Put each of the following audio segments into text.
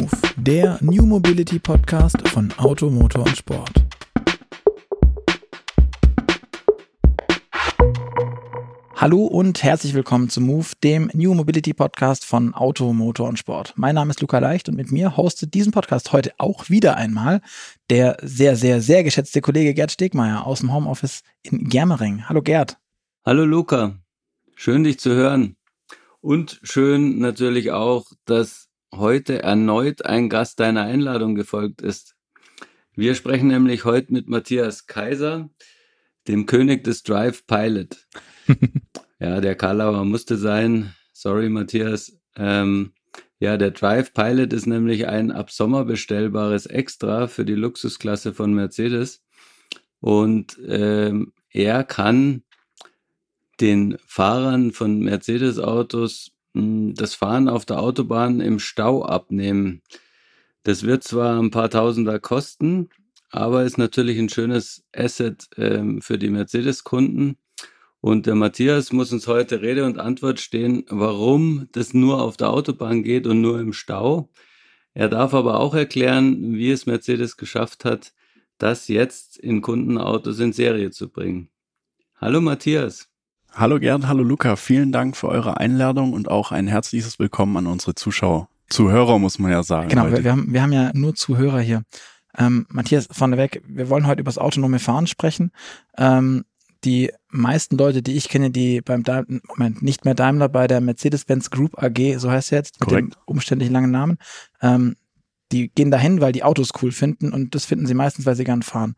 Move, der New Mobility Podcast von Auto, Motor und Sport. Hallo und herzlich willkommen zu Move, dem New Mobility Podcast von Auto, Motor und Sport. Mein Name ist Luca Leicht und mit mir hostet diesen Podcast heute auch wieder einmal der sehr, sehr, sehr geschätzte Kollege Gerd Stegmeier aus dem Homeoffice in Germering. Hallo Gerd. Hallo Luca. Schön dich zu hören. Und schön natürlich auch, dass heute erneut ein Gast deiner Einladung gefolgt ist. Wir sprechen nämlich heute mit Matthias Kaiser, dem König des Drive Pilot. ja, der Karlauer musste sein. Sorry, Matthias. Ähm, ja, der Drive Pilot ist nämlich ein ab Sommer bestellbares Extra für die Luxusklasse von Mercedes. Und ähm, er kann den Fahrern von Mercedes-Autos das Fahren auf der Autobahn im Stau abnehmen. Das wird zwar ein paar Tausender kosten, aber ist natürlich ein schönes Asset ähm, für die Mercedes-Kunden. Und der Matthias muss uns heute Rede und Antwort stehen, warum das nur auf der Autobahn geht und nur im Stau. Er darf aber auch erklären, wie es Mercedes geschafft hat, das jetzt in Kundenautos in Serie zu bringen. Hallo Matthias. Hallo Gerd, hallo Luca, vielen Dank für eure Einladung und auch ein herzliches Willkommen an unsere Zuschauer. Zuhörer muss man ja sagen. Genau, wir, wir, haben, wir haben ja nur Zuhörer hier. Ähm, Matthias, vorneweg, wir wollen heute über das autonome Fahren sprechen. Ähm, die meisten Leute, die ich kenne, die beim Daimler, Moment, nicht mehr Daimler, bei der Mercedes-Benz Group AG, so heißt sie jetzt, Korrekt. mit dem umständlich langen Namen, ähm, die gehen dahin, weil die Autos cool finden und das finden sie meistens, weil sie gern fahren.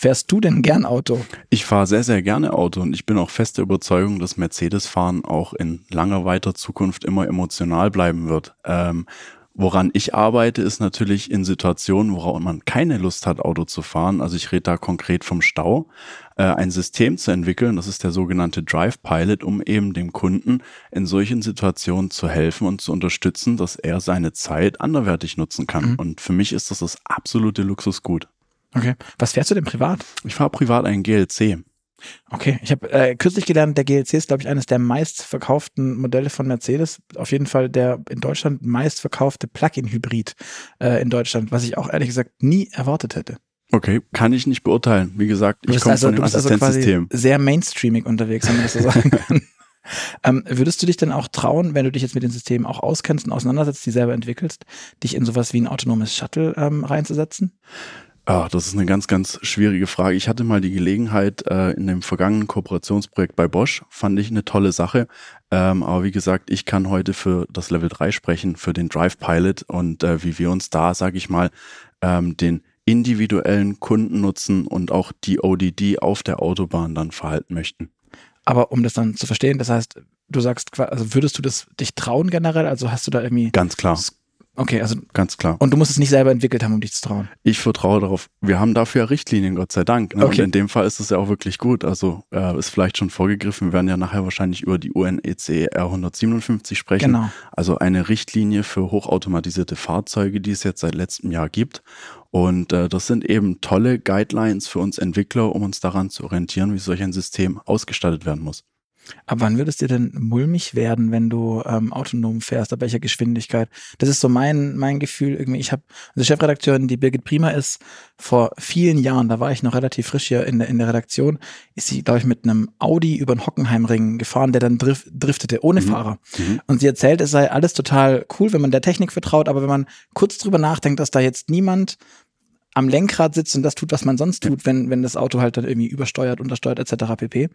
Fährst du denn gern Auto? Ich fahre sehr, sehr gerne Auto und ich bin auch feste Überzeugung, dass Mercedes-Fahren auch in langer weiter Zukunft immer emotional bleiben wird. Ähm, woran ich arbeite, ist natürlich in Situationen, worauf man keine Lust hat, Auto zu fahren. Also ich rede da konkret vom Stau, äh, ein System zu entwickeln, das ist der sogenannte Drive Pilot, um eben dem Kunden in solchen Situationen zu helfen und zu unterstützen, dass er seine Zeit anderwertig nutzen kann. Mhm. Und für mich ist das das absolute Luxusgut. Okay. Was fährst du denn privat? Ich fahre privat einen GLC. Okay, ich habe äh, kürzlich gelernt, der GLC ist, glaube ich, eines der meistverkauften Modelle von Mercedes. Auf jeden Fall der in Deutschland meistverkaufte Plug-in-Hybrid äh, in Deutschland, was ich auch ehrlich gesagt nie erwartet hätte. Okay, kann ich nicht beurteilen. Wie gesagt, ich komme also, von du dem also quasi Assistenzsystem. sehr mainstreamig unterwegs, wenn man das so sagen kann. ähm, würdest du dich denn auch trauen, wenn du dich jetzt mit den Systemen auch auskennst und auseinandersetzt, die selber entwickelst, dich in sowas wie ein autonomes Shuttle ähm, reinzusetzen? Ah, das ist eine ganz, ganz schwierige Frage. Ich hatte mal die Gelegenheit äh, in dem vergangenen Kooperationsprojekt bei Bosch, fand ich eine tolle Sache. Ähm, aber wie gesagt, ich kann heute für das Level 3 sprechen, für den Drive Pilot und äh, wie wir uns da, sage ich mal, ähm, den individuellen Kundennutzen und auch die ODD auf der Autobahn dann verhalten möchten. Aber um das dann zu verstehen, das heißt, du sagst, also würdest du das dich trauen generell? Also hast du da irgendwie, Ganz klar, okay, also ganz klar. und du musst es nicht selber entwickelt haben, um dich zu trauen. Ich vertraue darauf. Wir haben dafür ja Richtlinien, Gott sei Dank. Ne? Okay. Und in dem Fall ist es ja auch wirklich gut. Also äh, ist vielleicht schon vorgegriffen. Wir werden ja nachher wahrscheinlich über die UNEC R157 sprechen. Genau. Also eine Richtlinie für hochautomatisierte Fahrzeuge, die es jetzt seit letztem Jahr gibt. Und äh, das sind eben tolle Guidelines für uns Entwickler, um uns daran zu orientieren, wie solch ein System ausgestattet werden muss. Aber wann würdest dir denn mulmig werden, wenn du ähm, autonom fährst? Ab welcher Geschwindigkeit? Das ist so mein, mein Gefühl irgendwie. Ich habe, also Chefredakteurin, die Birgit Prima ist, vor vielen Jahren, da war ich noch relativ frisch hier in der, in der Redaktion, ist sie, glaube ich, mit einem Audi über den Hockenheimring gefahren, der dann drif driftete, ohne Fahrer. Mhm. Und sie erzählt, es sei alles total cool, wenn man der Technik vertraut, aber wenn man kurz drüber nachdenkt, dass da jetzt niemand am Lenkrad sitzt und das tut, was man sonst tut, wenn, wenn das Auto halt dann irgendwie übersteuert, untersteuert etc. pp.,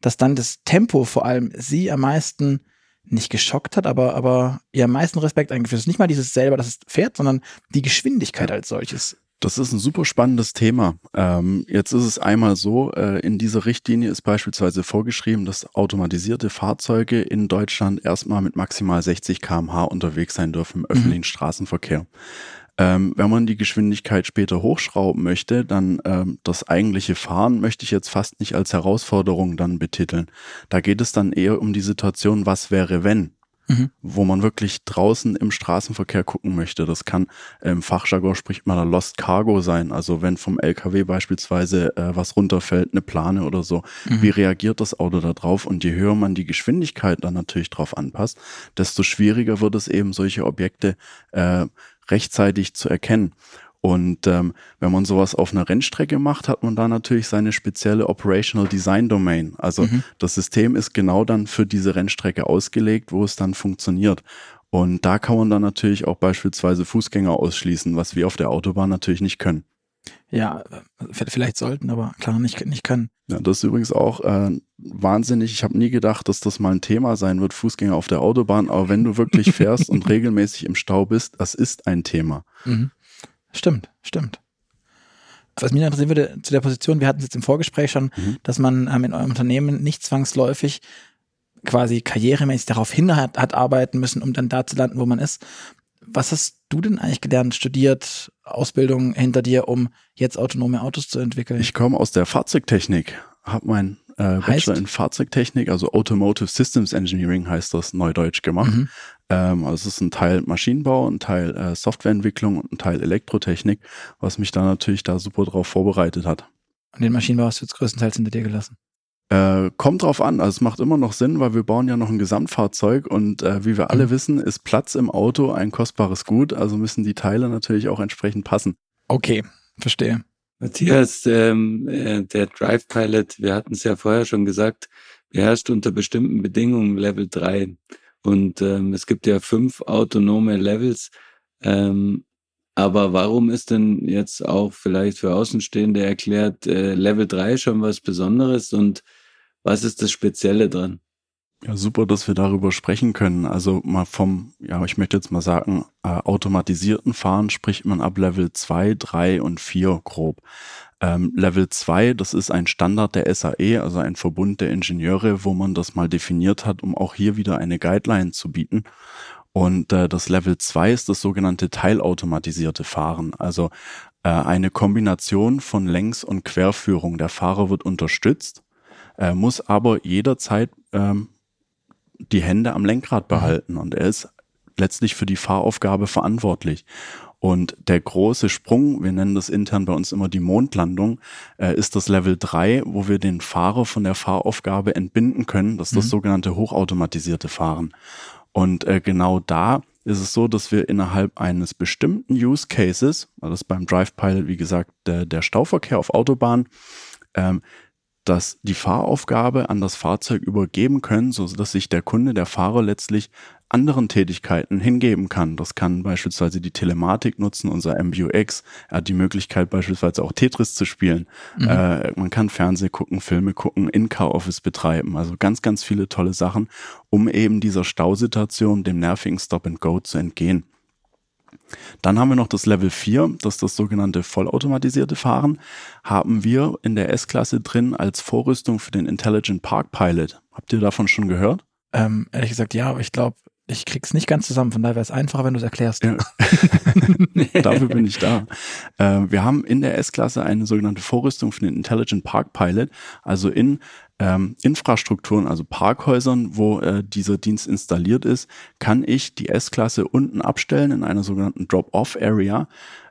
dass dann das Tempo vor allem sie am meisten nicht geschockt hat, aber, aber ihr am meisten Respekt eingeführt. Ist nicht mal dieses selber, dass es fährt, sondern die Geschwindigkeit als solches. Das ist ein super spannendes Thema. Ähm, jetzt ist es einmal so, äh, in dieser Richtlinie ist beispielsweise vorgeschrieben, dass automatisierte Fahrzeuge in Deutschland erstmal mit maximal 60 km/h unterwegs sein dürfen im öffentlichen Straßenverkehr. Ähm, wenn man die Geschwindigkeit später hochschrauben möchte, dann ähm, das eigentliche Fahren möchte ich jetzt fast nicht als Herausforderung dann betiteln. Da geht es dann eher um die Situation, was wäre wenn? Mhm. wo man wirklich draußen im Straßenverkehr gucken möchte. Das kann im Fachjargon spricht man da Lost Cargo sein. Also wenn vom LKW beispielsweise äh, was runterfällt, eine Plane oder so, Mhm. wie reagiert das Auto da drauf? Und je höher man die Geschwindigkeit dann natürlich drauf anpasst, desto schwieriger wird es eben, solche Objekte äh, rechtzeitig zu erkennen. Und ähm, wenn man sowas auf einer Rennstrecke macht, hat man da natürlich seine spezielle Operational Design Domain. Also mhm. das System ist genau dann für diese Rennstrecke ausgelegt, wo es dann funktioniert. Und da kann man dann natürlich auch beispielsweise Fußgänger ausschließen, was wir auf der Autobahn natürlich nicht können. Ja, vielleicht sollten, aber klar nicht, nicht können. Ja, das ist übrigens auch äh, wahnsinnig. Ich habe nie gedacht, dass das mal ein Thema sein wird, Fußgänger auf der Autobahn. Aber wenn du wirklich fährst und regelmäßig im Stau bist, das ist ein Thema. Mhm. Stimmt, stimmt. Was mich interessieren würde zu der Position, wir hatten es jetzt im Vorgespräch schon, mhm. dass man ähm, in eurem Unternehmen nicht zwangsläufig quasi karrieremäßig darauf hin hat, hat arbeiten müssen, um dann da zu landen, wo man ist. Was hast du denn eigentlich gelernt, studiert, Ausbildung hinter dir, um jetzt autonome Autos zu entwickeln? Ich komme aus der Fahrzeugtechnik, habe mein äh, Bachelor in Fahrzeugtechnik, also Automotive Systems Engineering heißt das neudeutsch gemacht. Mhm. Ähm, also es ist ein Teil Maschinenbau, ein Teil äh, Softwareentwicklung und ein Teil Elektrotechnik, was mich da natürlich da super drauf vorbereitet hat. Und den Maschinenbau hast du jetzt größtenteils hinter dir gelassen? Äh, kommt drauf an, also es macht immer noch Sinn, weil wir bauen ja noch ein Gesamtfahrzeug und äh, wie wir alle mhm. wissen, ist Platz im Auto ein kostbares Gut, also müssen die Teile natürlich auch entsprechend passen. Okay, verstehe. Matthias, ähm, äh, der Drive Pilot, wir hatten es ja vorher schon gesagt, beherrscht unter bestimmten Bedingungen Level 3. Und ähm, es gibt ja fünf autonome Levels. Ähm, aber warum ist denn jetzt auch vielleicht für Außenstehende erklärt äh, Level 3 schon was Besonderes und was ist das Spezielle dran? Ja, super, dass wir darüber sprechen können. Also mal vom, ja, ich möchte jetzt mal sagen, äh, automatisierten Fahren spricht man ab Level 2, 3 und 4 grob. Ähm, Level 2, das ist ein Standard der SAE, also ein Verbund der Ingenieure, wo man das mal definiert hat, um auch hier wieder eine Guideline zu bieten. Und äh, das Level 2 ist das sogenannte teilautomatisierte Fahren. Also äh, eine Kombination von Längs- und Querführung. Der Fahrer wird unterstützt, äh, muss aber jederzeit ähm, die Hände am Lenkrad mhm. behalten und er ist letztlich für die Fahraufgabe verantwortlich. Und der große Sprung, wir nennen das intern bei uns immer die Mondlandung, äh, ist das Level 3, wo wir den Fahrer von der Fahraufgabe entbinden können. Das ist mhm. das sogenannte hochautomatisierte Fahren. Und äh, genau da ist es so, dass wir innerhalb eines bestimmten Use Cases, also das ist beim Drive Pilot, wie gesagt, der, der Stauverkehr auf Autobahn, ähm, dass die Fahraufgabe an das Fahrzeug übergeben können, so dass sich der Kunde, der Fahrer letztlich anderen Tätigkeiten hingeben kann. Das kann beispielsweise die Telematik nutzen, unser MBUX. Er hat die Möglichkeit beispielsweise auch Tetris zu spielen. Mhm. Äh, man kann Fernseh gucken, Filme gucken, In-Car-Office betreiben. Also ganz, ganz viele tolle Sachen, um eben dieser Stausituation, dem nervigen Stop and Go zu entgehen. Dann haben wir noch das Level 4, das ist das sogenannte vollautomatisierte Fahren, haben wir in der S-Klasse drin als Vorrüstung für den Intelligent Park Pilot. Habt ihr davon schon gehört? Ähm, ehrlich gesagt, ja, aber ich glaube, ich krieg's nicht ganz zusammen, von daher wäre es einfacher, wenn du es erklärst. Ja. Dafür bin ich da. Äh, wir haben in der S-Klasse eine sogenannte Vorrüstung für den Intelligent Park Pilot, also in ähm, Infrastrukturen, also Parkhäusern, wo äh, dieser Dienst installiert ist, kann ich die S-Klasse unten abstellen in einer sogenannten Drop-Off-Area.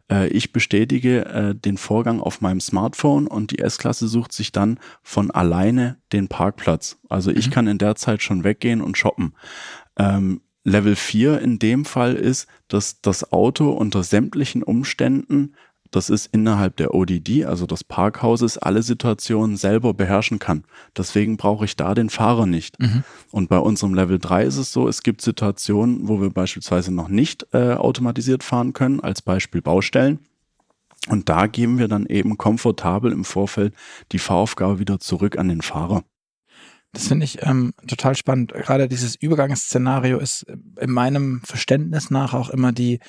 Äh, ich bestätige äh, den Vorgang auf meinem Smartphone und die S-Klasse sucht sich dann von alleine den Parkplatz. Also ich mhm. kann in der Zeit schon weggehen und shoppen. Ähm, Level 4 in dem Fall ist, dass das Auto unter sämtlichen Umständen, das ist innerhalb der ODD, also des Parkhauses, alle Situationen selber beherrschen kann. Deswegen brauche ich da den Fahrer nicht. Mhm. Und bei unserem Level 3 ist es so, es gibt Situationen, wo wir beispielsweise noch nicht äh, automatisiert fahren können, als Beispiel Baustellen. Und da geben wir dann eben komfortabel im Vorfeld die Fahraufgabe wieder zurück an den Fahrer. Das finde ich ähm, total spannend. Gerade dieses Übergangsszenario ist in meinem Verständnis nach auch immer die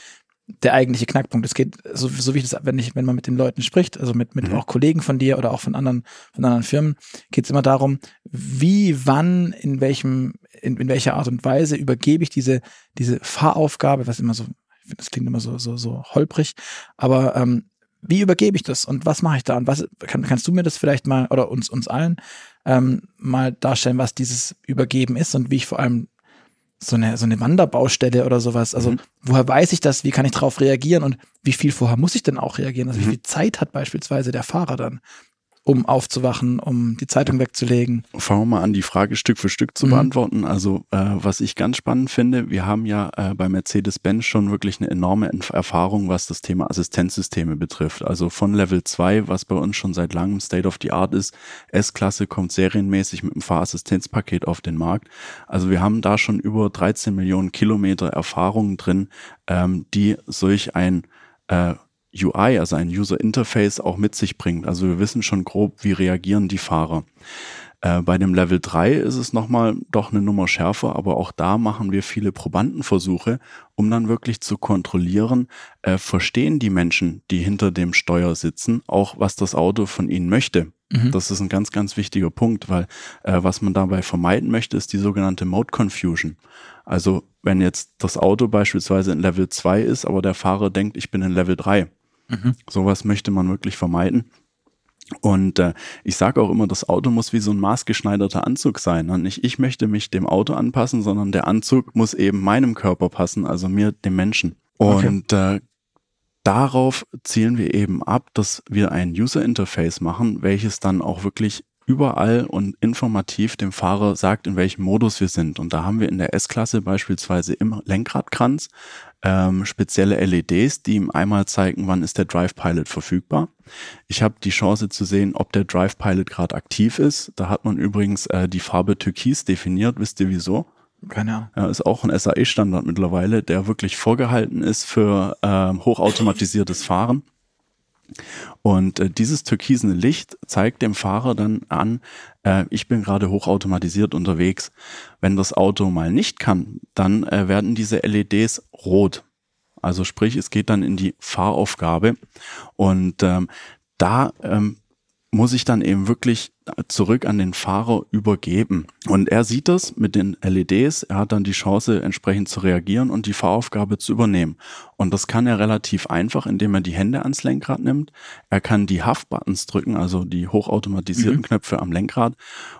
der eigentliche Knackpunkt. Es geht, so, so wie das, wenn ich, wenn man mit den Leuten spricht, also mit, mit mhm. auch Kollegen von dir oder auch von anderen, von anderen Firmen, geht es immer darum, wie, wann, in welchem, in, in welcher Art und Weise übergebe ich diese, diese Fahraufgabe, was immer so, ich finde, das klingt immer so, so, so holprig, aber ähm, wie übergebe ich das und was mache ich da und was kann, kannst du mir das vielleicht mal oder uns uns allen ähm, mal darstellen, was dieses Übergeben ist und wie ich vor allem so eine, so eine Wanderbaustelle oder sowas. Also, mhm. woher weiß ich das? Wie kann ich darauf reagieren? Und wie viel vorher muss ich denn auch reagieren? Also, mhm. wie viel Zeit hat beispielsweise der Fahrer dann, um aufzuwachen, um die Zeitung wegzulegen? Fangen wir mal an, die Frage Stück für Stück zu mhm. beantworten. Also äh, was ich ganz spannend finde, wir haben ja äh, bei Mercedes-Benz schon wirklich eine enorme Erfahrung, was das Thema Assistenzsysteme betrifft. Also von Level 2, was bei uns schon seit langem State of the Art ist, S-Klasse kommt serienmäßig mit einem Fahrassistenzpaket auf den Markt. Also wir haben da schon über 13 Millionen Kilometer Erfahrungen drin, ähm, die solch ein äh, UI, also ein User Interface, auch mit sich bringt. Also wir wissen schon grob, wie reagieren die Fahrer. Äh, bei dem Level 3 ist es nochmal doch eine Nummer schärfer, aber auch da machen wir viele Probandenversuche, um dann wirklich zu kontrollieren, äh, verstehen die Menschen, die hinter dem Steuer sitzen, auch was das Auto von ihnen möchte. Mhm. Das ist ein ganz, ganz wichtiger Punkt, weil äh, was man dabei vermeiden möchte, ist die sogenannte Mode Confusion. Also wenn jetzt das Auto beispielsweise in Level 2 ist, aber der Fahrer denkt, ich bin in Level 3, Mhm. Sowas möchte man wirklich vermeiden. Und äh, ich sage auch immer, das Auto muss wie so ein maßgeschneiderter Anzug sein. Und nicht ich möchte mich dem Auto anpassen, sondern der Anzug muss eben meinem Körper passen, also mir, dem Menschen. Und okay. äh, darauf zielen wir eben ab, dass wir ein User Interface machen, welches dann auch wirklich überall und informativ dem Fahrer sagt, in welchem Modus wir sind. Und da haben wir in der S-Klasse beispielsweise im Lenkradkranz ähm, spezielle LEDs, die ihm einmal zeigen, wann ist der Drive Pilot verfügbar. Ich habe die Chance zu sehen, ob der Drive Pilot gerade aktiv ist. Da hat man übrigens äh, die Farbe Türkis definiert. Wisst ihr wieso? Keine Ahnung. Ja, ist auch ein SAE-Standard mittlerweile, der wirklich vorgehalten ist für ähm, hochautomatisiertes Fahren. Und äh, dieses türkisene Licht zeigt dem Fahrer dann an, äh, ich bin gerade hochautomatisiert unterwegs. Wenn das Auto mal nicht kann, dann äh, werden diese LEDs rot. Also sprich, es geht dann in die Fahraufgabe. Und ähm, da ähm, muss ich dann eben wirklich zurück an den Fahrer übergeben. Und er sieht das mit den LEDs, er hat dann die Chance, entsprechend zu reagieren und die Fahraufgabe zu übernehmen. Und das kann er relativ einfach, indem er die Hände ans Lenkrad nimmt. Er kann die Haft-Buttons drücken, also die hochautomatisierten mhm. Knöpfe am Lenkrad.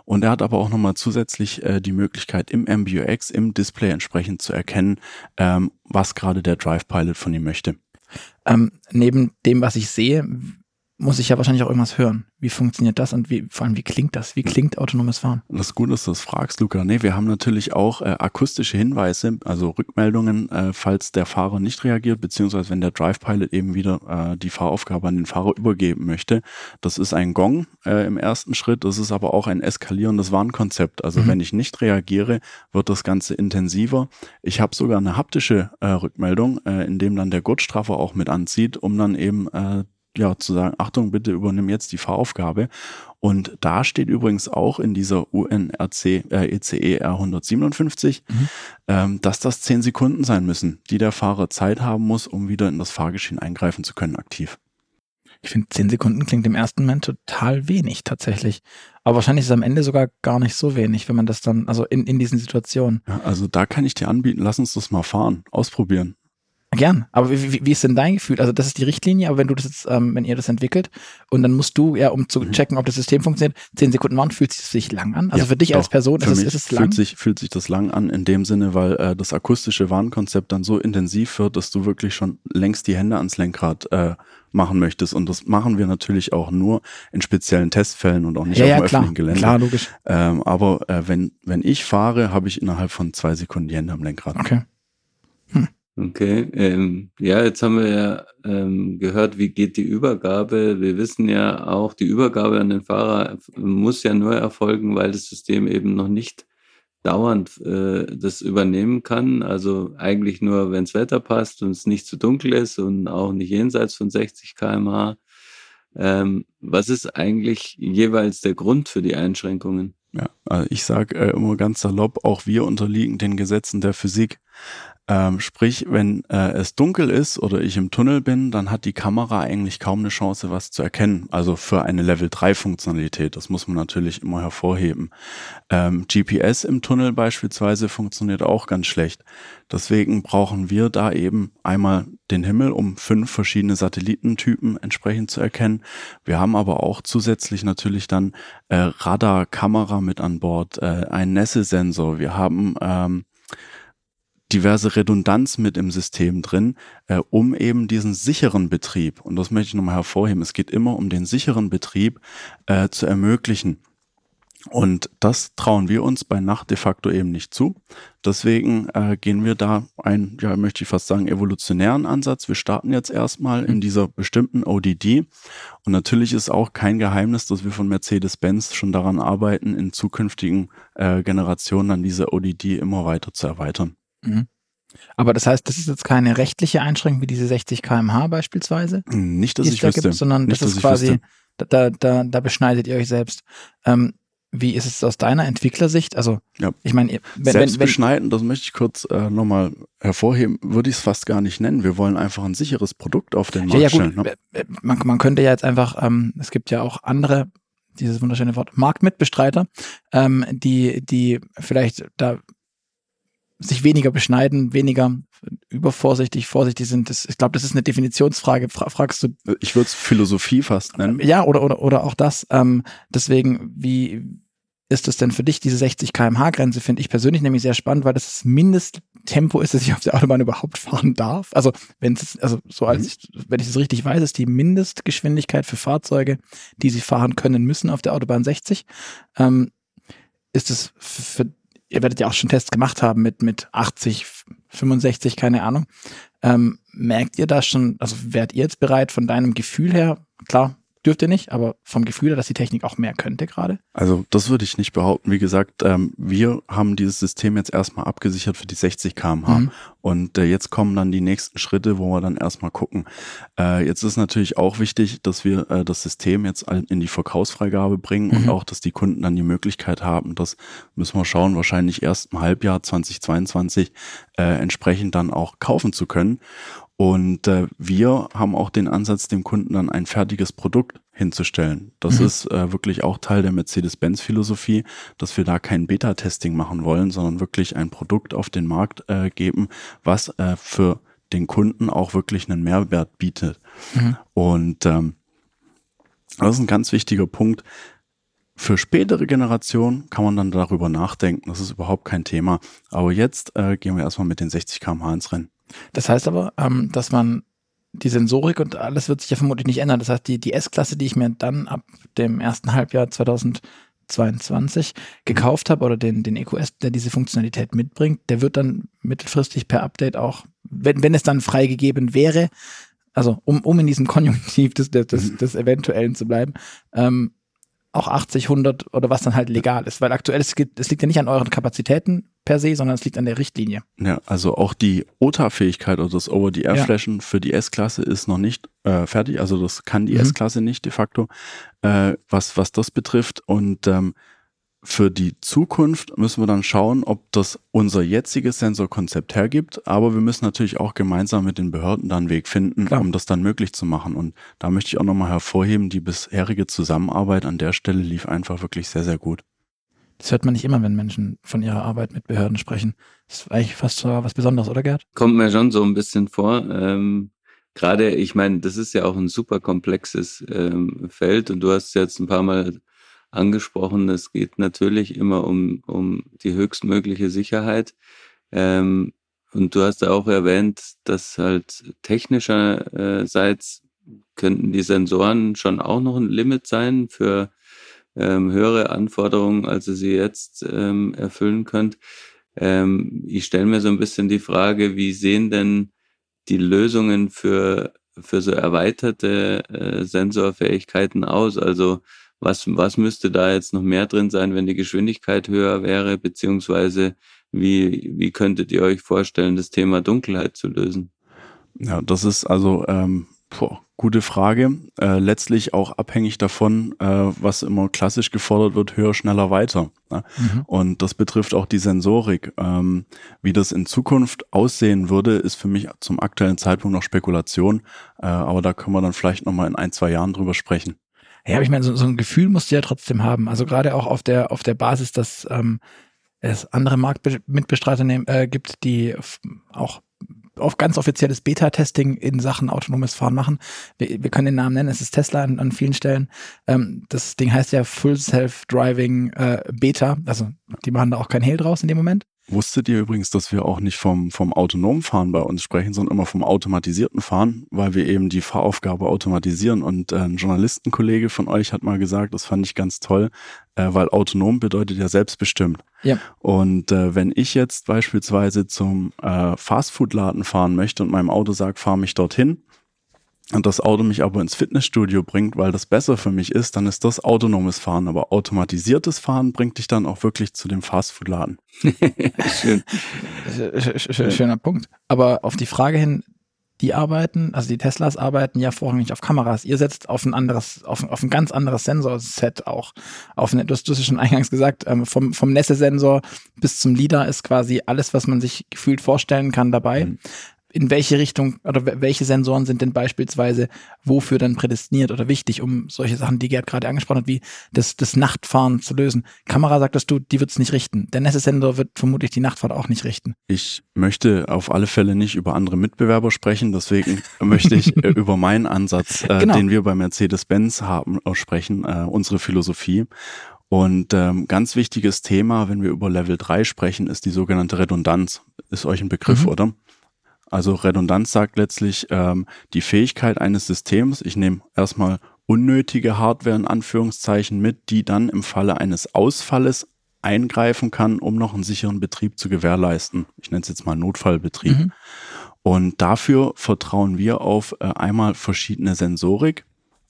Und er hat aber auch nochmal zusätzlich äh, die Möglichkeit, im MBUX, im Display entsprechend zu erkennen, ähm, was gerade der Drive Pilot von ihm möchte. Ähm, neben dem, was ich sehe, muss ich ja wahrscheinlich auch irgendwas hören. Wie funktioniert das und wie, vor allem, wie klingt das? Wie klingt autonomes Fahren? Das ist gut, dass du das fragst, Luca. Nee, wir haben natürlich auch äh, akustische Hinweise, also Rückmeldungen, äh, falls der Fahrer nicht reagiert, beziehungsweise wenn der Drive Pilot eben wieder äh, die Fahraufgabe an den Fahrer übergeben möchte. Das ist ein Gong äh, im ersten Schritt. Das ist aber auch ein eskalierendes Warnkonzept. Also mhm. wenn ich nicht reagiere, wird das Ganze intensiver. Ich habe sogar eine haptische äh, Rückmeldung, äh, in dem dann der Gurtstraffer auch mit anzieht, um dann eben äh, ja, zu sagen, Achtung, bitte übernimm jetzt die Fahraufgabe. Und da steht übrigens auch in dieser UNRC äh, ECE R157, mhm. ähm, dass das zehn Sekunden sein müssen, die der Fahrer Zeit haben muss, um wieder in das Fahrgeschehen eingreifen zu können, aktiv. Ich finde, zehn Sekunden klingt im ersten Moment total wenig tatsächlich. Aber wahrscheinlich ist es am Ende sogar gar nicht so wenig, wenn man das dann, also in, in diesen Situationen. Ja, also da kann ich dir anbieten, lass uns das mal fahren, ausprobieren. Gern. Aber wie, wie ist denn dein Gefühl? Also das ist die Richtlinie, aber wenn du das jetzt, ähm, wenn ihr das entwickelt und dann musst du ja, um zu mhm. checken, ob das System funktioniert, zehn Sekunden warten, fühlt sich das dich lang an? Also ja, für dich doch. als Person ist, es, ist es lang? Fühlt sich, fühlt sich das lang an in dem Sinne, weil äh, das akustische Warnkonzept dann so intensiv wird, dass du wirklich schon längst die Hände ans Lenkrad äh, machen möchtest. Und das machen wir natürlich auch nur in speziellen Testfällen und auch nicht ja, auf dem ja, öffentlichen Gelände. Klar, logisch. Ähm, aber äh, wenn, wenn ich fahre, habe ich innerhalb von zwei Sekunden die Hände am Lenkrad. Okay. Okay, ähm, ja, jetzt haben wir ja ähm, gehört, wie geht die Übergabe. Wir wissen ja auch, die Übergabe an den Fahrer muss ja nur erfolgen, weil das System eben noch nicht dauernd äh, das übernehmen kann. Also eigentlich nur, wenn das Wetter passt und es nicht zu dunkel ist und auch nicht jenseits von 60 km/h. Ähm, was ist eigentlich jeweils der Grund für die Einschränkungen? Ja, also ich sage äh, immer ganz salopp, auch wir unterliegen den Gesetzen der Physik. Ähm, sprich, wenn äh, es dunkel ist oder ich im Tunnel bin, dann hat die Kamera eigentlich kaum eine Chance, was zu erkennen. Also für eine Level 3 Funktionalität, das muss man natürlich immer hervorheben. Ähm, GPS im Tunnel beispielsweise funktioniert auch ganz schlecht. Deswegen brauchen wir da eben einmal den Himmel, um fünf verschiedene Satellitentypen entsprechend zu erkennen. Wir haben aber auch zusätzlich natürlich dann äh, Radarkamera mit an Bord, äh, einen Nässe-Sensor. Wir haben ähm, diverse Redundanz mit im System drin, äh, um eben diesen sicheren Betrieb, und das möchte ich nochmal hervorheben, es geht immer um den sicheren Betrieb äh, zu ermöglichen. Und das trauen wir uns bei Nacht de facto eben nicht zu. Deswegen äh, gehen wir da einen, ja, möchte ich fast sagen, evolutionären Ansatz. Wir starten jetzt erstmal in dieser bestimmten ODD. Und natürlich ist auch kein Geheimnis, dass wir von Mercedes-Benz schon daran arbeiten, in zukünftigen äh, Generationen dann diese ODD immer weiter zu erweitern. Mhm. Aber das heißt, das ist jetzt keine rechtliche Einschränkung wie diese 60 kmh beispielsweise? Nicht, dass ich da wüsste. Gibt, sondern Nicht, das ist quasi, da, da, da beschneidet ihr euch selbst. Ähm, wie ist es aus deiner Entwicklersicht? Also, ja. ich meine, wenn, selbst wenn, beschneiden, das möchte ich kurz äh, nochmal hervorheben, würde ich es fast gar nicht nennen. Wir wollen einfach ein sicheres Produkt auf den Markt ja, ja, gut. stellen. Ne? Man, man könnte ja jetzt einfach, ähm, es gibt ja auch andere dieses wunderschöne Wort Marktmitbestreiter, ähm, die, die vielleicht da sich weniger beschneiden, weniger übervorsichtig, vorsichtig sind. Das, ich glaube, das ist eine Definitionsfrage. Fra fragst du? Ich würde es Philosophie fast nennen. Ja, oder, oder, oder auch das. Ähm, deswegen, wie ist es denn für dich, diese 60 kmh Grenze, finde ich persönlich nämlich sehr spannend, weil das das Mindesttempo ist, das ich auf der Autobahn überhaupt fahren darf. Also, wenn es, also, so als ich, wenn ich es richtig weiß, ist die Mindestgeschwindigkeit für Fahrzeuge, die sie fahren können müssen auf der Autobahn 60. Ähm, ist es für ihr werdet ja auch schon Tests gemacht haben mit, mit 80, 65, keine Ahnung. Ähm, merkt ihr da schon, also wärt ihr jetzt bereit von deinem Gefühl her, klar, dürft ihr nicht, aber vom Gefühl her, dass die Technik auch mehr könnte gerade? Also das würde ich nicht behaupten. Wie gesagt, ähm, wir haben dieses System jetzt erstmal abgesichert für die 60 kmh mhm. und äh, jetzt kommen dann die nächsten Schritte, wo wir dann erstmal gucken. Äh, jetzt ist natürlich auch wichtig, dass wir äh, das System jetzt in die Verkaufsfreigabe bringen mhm. und auch, dass die Kunden dann die Möglichkeit haben, das müssen wir schauen, wahrscheinlich erst im Halbjahr 2022 äh, entsprechend dann auch kaufen zu können. Und äh, wir haben auch den Ansatz, dem Kunden dann ein fertiges Produkt hinzustellen. Das mhm. ist äh, wirklich auch Teil der Mercedes-Benz-Philosophie, dass wir da kein Beta-Testing machen wollen, sondern wirklich ein Produkt auf den Markt äh, geben, was äh, für den Kunden auch wirklich einen Mehrwert bietet. Mhm. Und ähm, das ist ein ganz wichtiger Punkt. Für spätere Generationen kann man dann darüber nachdenken. Das ist überhaupt kein Thema. Aber jetzt äh, gehen wir erstmal mit den 60 km/h ins Rennen. Das heißt aber, ähm, dass man die Sensorik und alles wird sich ja vermutlich nicht ändern. Das heißt, die, die S-Klasse, die ich mir dann ab dem ersten Halbjahr 2022 gekauft habe oder den, den EQS, der diese Funktionalität mitbringt, der wird dann mittelfristig per Update auch, wenn, wenn es dann freigegeben wäre, also um, um in diesem Konjunktiv des, des, des, des Eventuellen zu bleiben, ähm, auch 80, 100 oder was dann halt legal ist. Weil aktuell, es, gibt, es liegt ja nicht an euren Kapazitäten per se, sondern es liegt an der Richtlinie. Ja, also auch die OTA-Fähigkeit oder das Over-the-Air-Flashen ja. für die S-Klasse ist noch nicht äh, fertig. Also das kann die mhm. S-Klasse nicht de facto, äh, was, was das betrifft. Und ähm, für die Zukunft müssen wir dann schauen, ob das unser jetziges Sensorkonzept hergibt. Aber wir müssen natürlich auch gemeinsam mit den Behörden dann einen Weg finden, Klar. um das dann möglich zu machen. Und da möchte ich auch nochmal hervorheben, die bisherige Zusammenarbeit an der Stelle lief einfach wirklich sehr, sehr gut. Das hört man nicht immer, wenn Menschen von ihrer Arbeit mit Behörden sprechen. Das ist eigentlich fast sogar was Besonderes, oder Gerd? Kommt mir schon so ein bisschen vor. Ähm, Gerade, ich meine, das ist ja auch ein super komplexes ähm, Feld und du hast jetzt ein paar Mal angesprochen. Es geht natürlich immer um, um die höchstmögliche Sicherheit. Ähm, und du hast auch erwähnt, dass halt technischerseits könnten die Sensoren schon auch noch ein Limit sein für ähm, höhere Anforderungen, als ihr sie jetzt ähm, erfüllen könnt. Ähm, ich stelle mir so ein bisschen die Frage, wie sehen denn die Lösungen für, für so erweiterte äh, Sensorfähigkeiten aus? Also was, was müsste da jetzt noch mehr drin sein, wenn die Geschwindigkeit höher wäre, beziehungsweise wie, wie könntet ihr euch vorstellen, das Thema Dunkelheit zu lösen? Ja, das ist also ähm, boah, gute Frage. Äh, letztlich auch abhängig davon, äh, was immer klassisch gefordert wird, höher, schneller, weiter. Ne? Mhm. Und das betrifft auch die Sensorik. Ähm, wie das in Zukunft aussehen würde, ist für mich zum aktuellen Zeitpunkt noch Spekulation. Äh, aber da können wir dann vielleicht nochmal in ein, zwei Jahren drüber sprechen. Ja, aber ich meine, so, so ein Gefühl musst du ja trotzdem haben. Also gerade auch auf der, auf der Basis, dass ähm, es andere Marktmitbestreiter äh, gibt, die auch auf ganz offizielles Beta-Testing in Sachen autonomes Fahren machen. Wir, wir, können den Namen nennen, es ist Tesla an, an vielen Stellen. Ähm, das Ding heißt ja Full Self-Driving äh, Beta, also die machen da auch kein Hehl draus in dem Moment. Wusstet ihr übrigens, dass wir auch nicht vom, vom autonomen Fahren bei uns sprechen, sondern immer vom automatisierten Fahren, weil wir eben die Fahraufgabe automatisieren. Und äh, ein Journalistenkollege von euch hat mal gesagt, das fand ich ganz toll, äh, weil autonom bedeutet ja selbstbestimmt. Ja. Und äh, wenn ich jetzt beispielsweise zum äh, Fastfood-Laden fahren möchte und meinem Auto sagt, fahr mich dorthin, und das Auto mich aber ins Fitnessstudio bringt, weil das besser für mich ist, dann ist das autonomes Fahren. Aber automatisiertes Fahren bringt dich dann auch wirklich zu dem Fastfood-Laden. Schön. Schöner Punkt. Aber auf die Frage hin, die arbeiten, also die Teslas arbeiten ja vorrangig auf Kameras. Ihr setzt auf ein anderes, auf, auf ein ganz anderes Sensorset auch. Auf eine, du hast ja schon eingangs gesagt, ähm, vom, vom Nässe-Sensor bis zum LIDAR ist quasi alles, was man sich gefühlt vorstellen kann dabei. Mhm in welche Richtung oder welche Sensoren sind denn beispielsweise wofür dann prädestiniert oder wichtig, um solche Sachen, die Gerd gerade angesprochen hat, wie das, das Nachtfahren zu lösen? Kamera sagtest du, die wird es nicht richten. Der Nässe-Sensor wird vermutlich die Nachtfahrt auch nicht richten. Ich möchte auf alle Fälle nicht über andere Mitbewerber sprechen, deswegen möchte ich äh, über meinen Ansatz, äh, genau. den wir bei Mercedes-Benz haben, aussprechen, äh, unsere Philosophie. Und ähm, ganz wichtiges Thema, wenn wir über Level 3 sprechen, ist die sogenannte Redundanz. Ist euch ein Begriff, mhm. oder? Also Redundanz sagt letztlich ähm, die Fähigkeit eines Systems, ich nehme erstmal unnötige Hardware in Anführungszeichen mit, die dann im Falle eines Ausfalles eingreifen kann, um noch einen sicheren Betrieb zu gewährleisten. Ich nenne es jetzt mal Notfallbetrieb. Mhm. Und dafür vertrauen wir auf äh, einmal verschiedene Sensorik,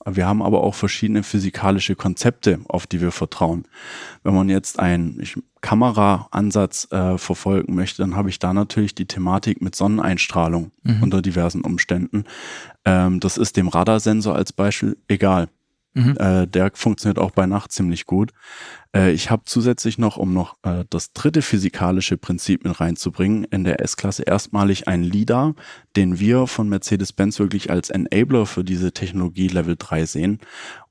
wir haben aber auch verschiedene physikalische Konzepte, auf die wir vertrauen. Wenn man jetzt einen Kameraansatz äh, verfolgen möchte, dann habe ich da natürlich die Thematik mit Sonneneinstrahlung mhm. unter diversen Umständen. Ähm, das ist dem Radarsensor als Beispiel egal. Mhm. Äh, der funktioniert auch bei Nacht ziemlich gut. Äh, ich habe zusätzlich noch, um noch äh, das dritte physikalische Prinzip mit reinzubringen, in der S-Klasse erstmalig ein LIDAR, den wir von Mercedes-Benz wirklich als Enabler für diese Technologie Level 3 sehen,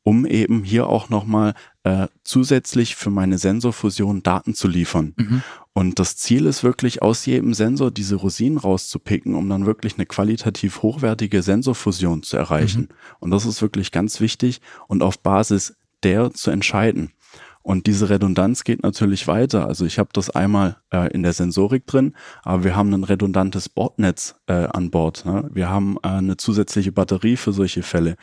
um eben hier auch nochmal äh, zusätzlich für meine Sensorfusion Daten zu liefern. Mhm. Und das Ziel ist wirklich aus jedem Sensor diese Rosinen rauszupicken, um dann wirklich eine qualitativ hochwertige Sensorfusion zu erreichen. Mhm. Und das ist wirklich ganz wichtig und auf Basis der zu entscheiden. Und diese Redundanz geht natürlich weiter. Also ich habe das einmal äh, in der Sensorik drin, aber wir haben ein redundantes Bordnetz äh, an Bord. Ne? Wir haben äh, eine zusätzliche Batterie für solche Fälle.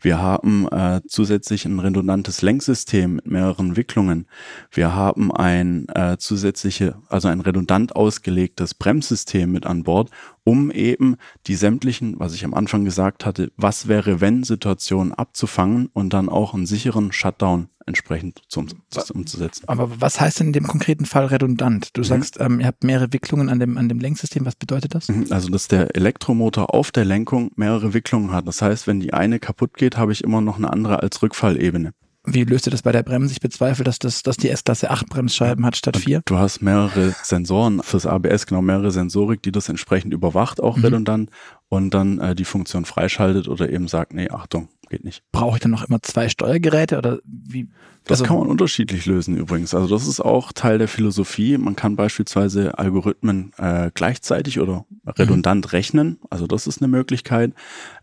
Wir haben äh, zusätzlich ein redundantes Lenksystem mit mehreren Wicklungen. Wir haben ein äh, zusätzliche, also ein redundant ausgelegtes Bremssystem mit an Bord, um eben die sämtlichen, was ich am Anfang gesagt hatte, was wäre wenn Situationen abzufangen und dann auch einen sicheren Shutdown entsprechend zum, umzusetzen. Aber was heißt denn in dem konkreten Fall redundant? Du mhm. sagst, ähm, ihr habt mehrere Wicklungen an dem, an dem Lenksystem. Was bedeutet das? Mhm, also, dass der Elektromotor auf der Lenkung mehrere Wicklungen hat. Das heißt, wenn die eine kaputt geht, habe ich immer noch eine andere als Rückfallebene. Wie löst ihr das bei der Bremse? Ich bezweifle, dass, das, dass die S-Klasse 8 Bremsscheiben hat statt 4. Du hast mehrere Sensoren fürs ABS, genau mehrere Sensorik, die das entsprechend überwacht, auch mhm. redundant und dann äh, die Funktion freischaltet oder eben sagt, nee, Achtung, geht nicht. Brauche ich dann noch immer zwei Steuergeräte oder wie? Das also, kann man unterschiedlich lösen übrigens. Also das ist auch Teil der Philosophie. Man kann beispielsweise Algorithmen äh, gleichzeitig oder redundant mhm. rechnen. Also das ist eine Möglichkeit.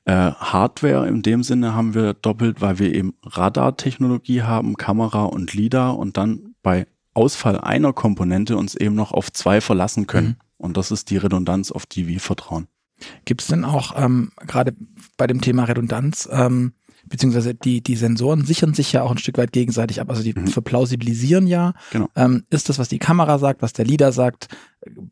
Äh, Hardware in dem Sinne haben wir doppelt, weil wir eben Radartechnologie haben, Kamera und LIDAR und dann bei Ausfall einer Komponente uns eben noch auf zwei verlassen können. Mhm. Und das ist die Redundanz, auf die wir vertrauen. Gibt es denn auch ähm, gerade bei dem Thema Redundanz ähm, beziehungsweise die, die Sensoren sichern sich ja auch ein Stück weit gegenseitig ab. Also die mhm. verplausibilisieren ja. Genau. Ähm, ist das, was die Kamera sagt, was der Leader sagt,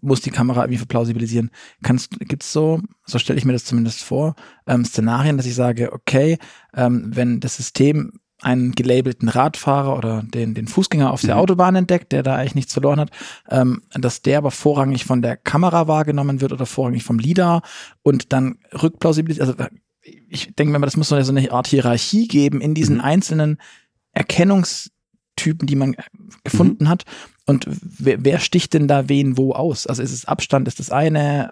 muss die Kamera irgendwie verplausibilisieren. Kannst, gibt's so, so stelle ich mir das zumindest vor, ähm, Szenarien, dass ich sage, okay, ähm, wenn das System einen gelabelten Radfahrer oder den, den Fußgänger auf der mhm. Autobahn entdeckt, der da eigentlich nichts verloren hat, ähm, dass der aber vorrangig von der Kamera wahrgenommen wird oder vorrangig vom LIDAR und dann rückplausibilisiert, also ich denke mir, das muss so eine Art Hierarchie geben in diesen mhm. einzelnen Erkennungstypen, die man gefunden mhm. hat. Und wer, wer, sticht denn da wen wo aus? Also ist es Abstand, ist das eine?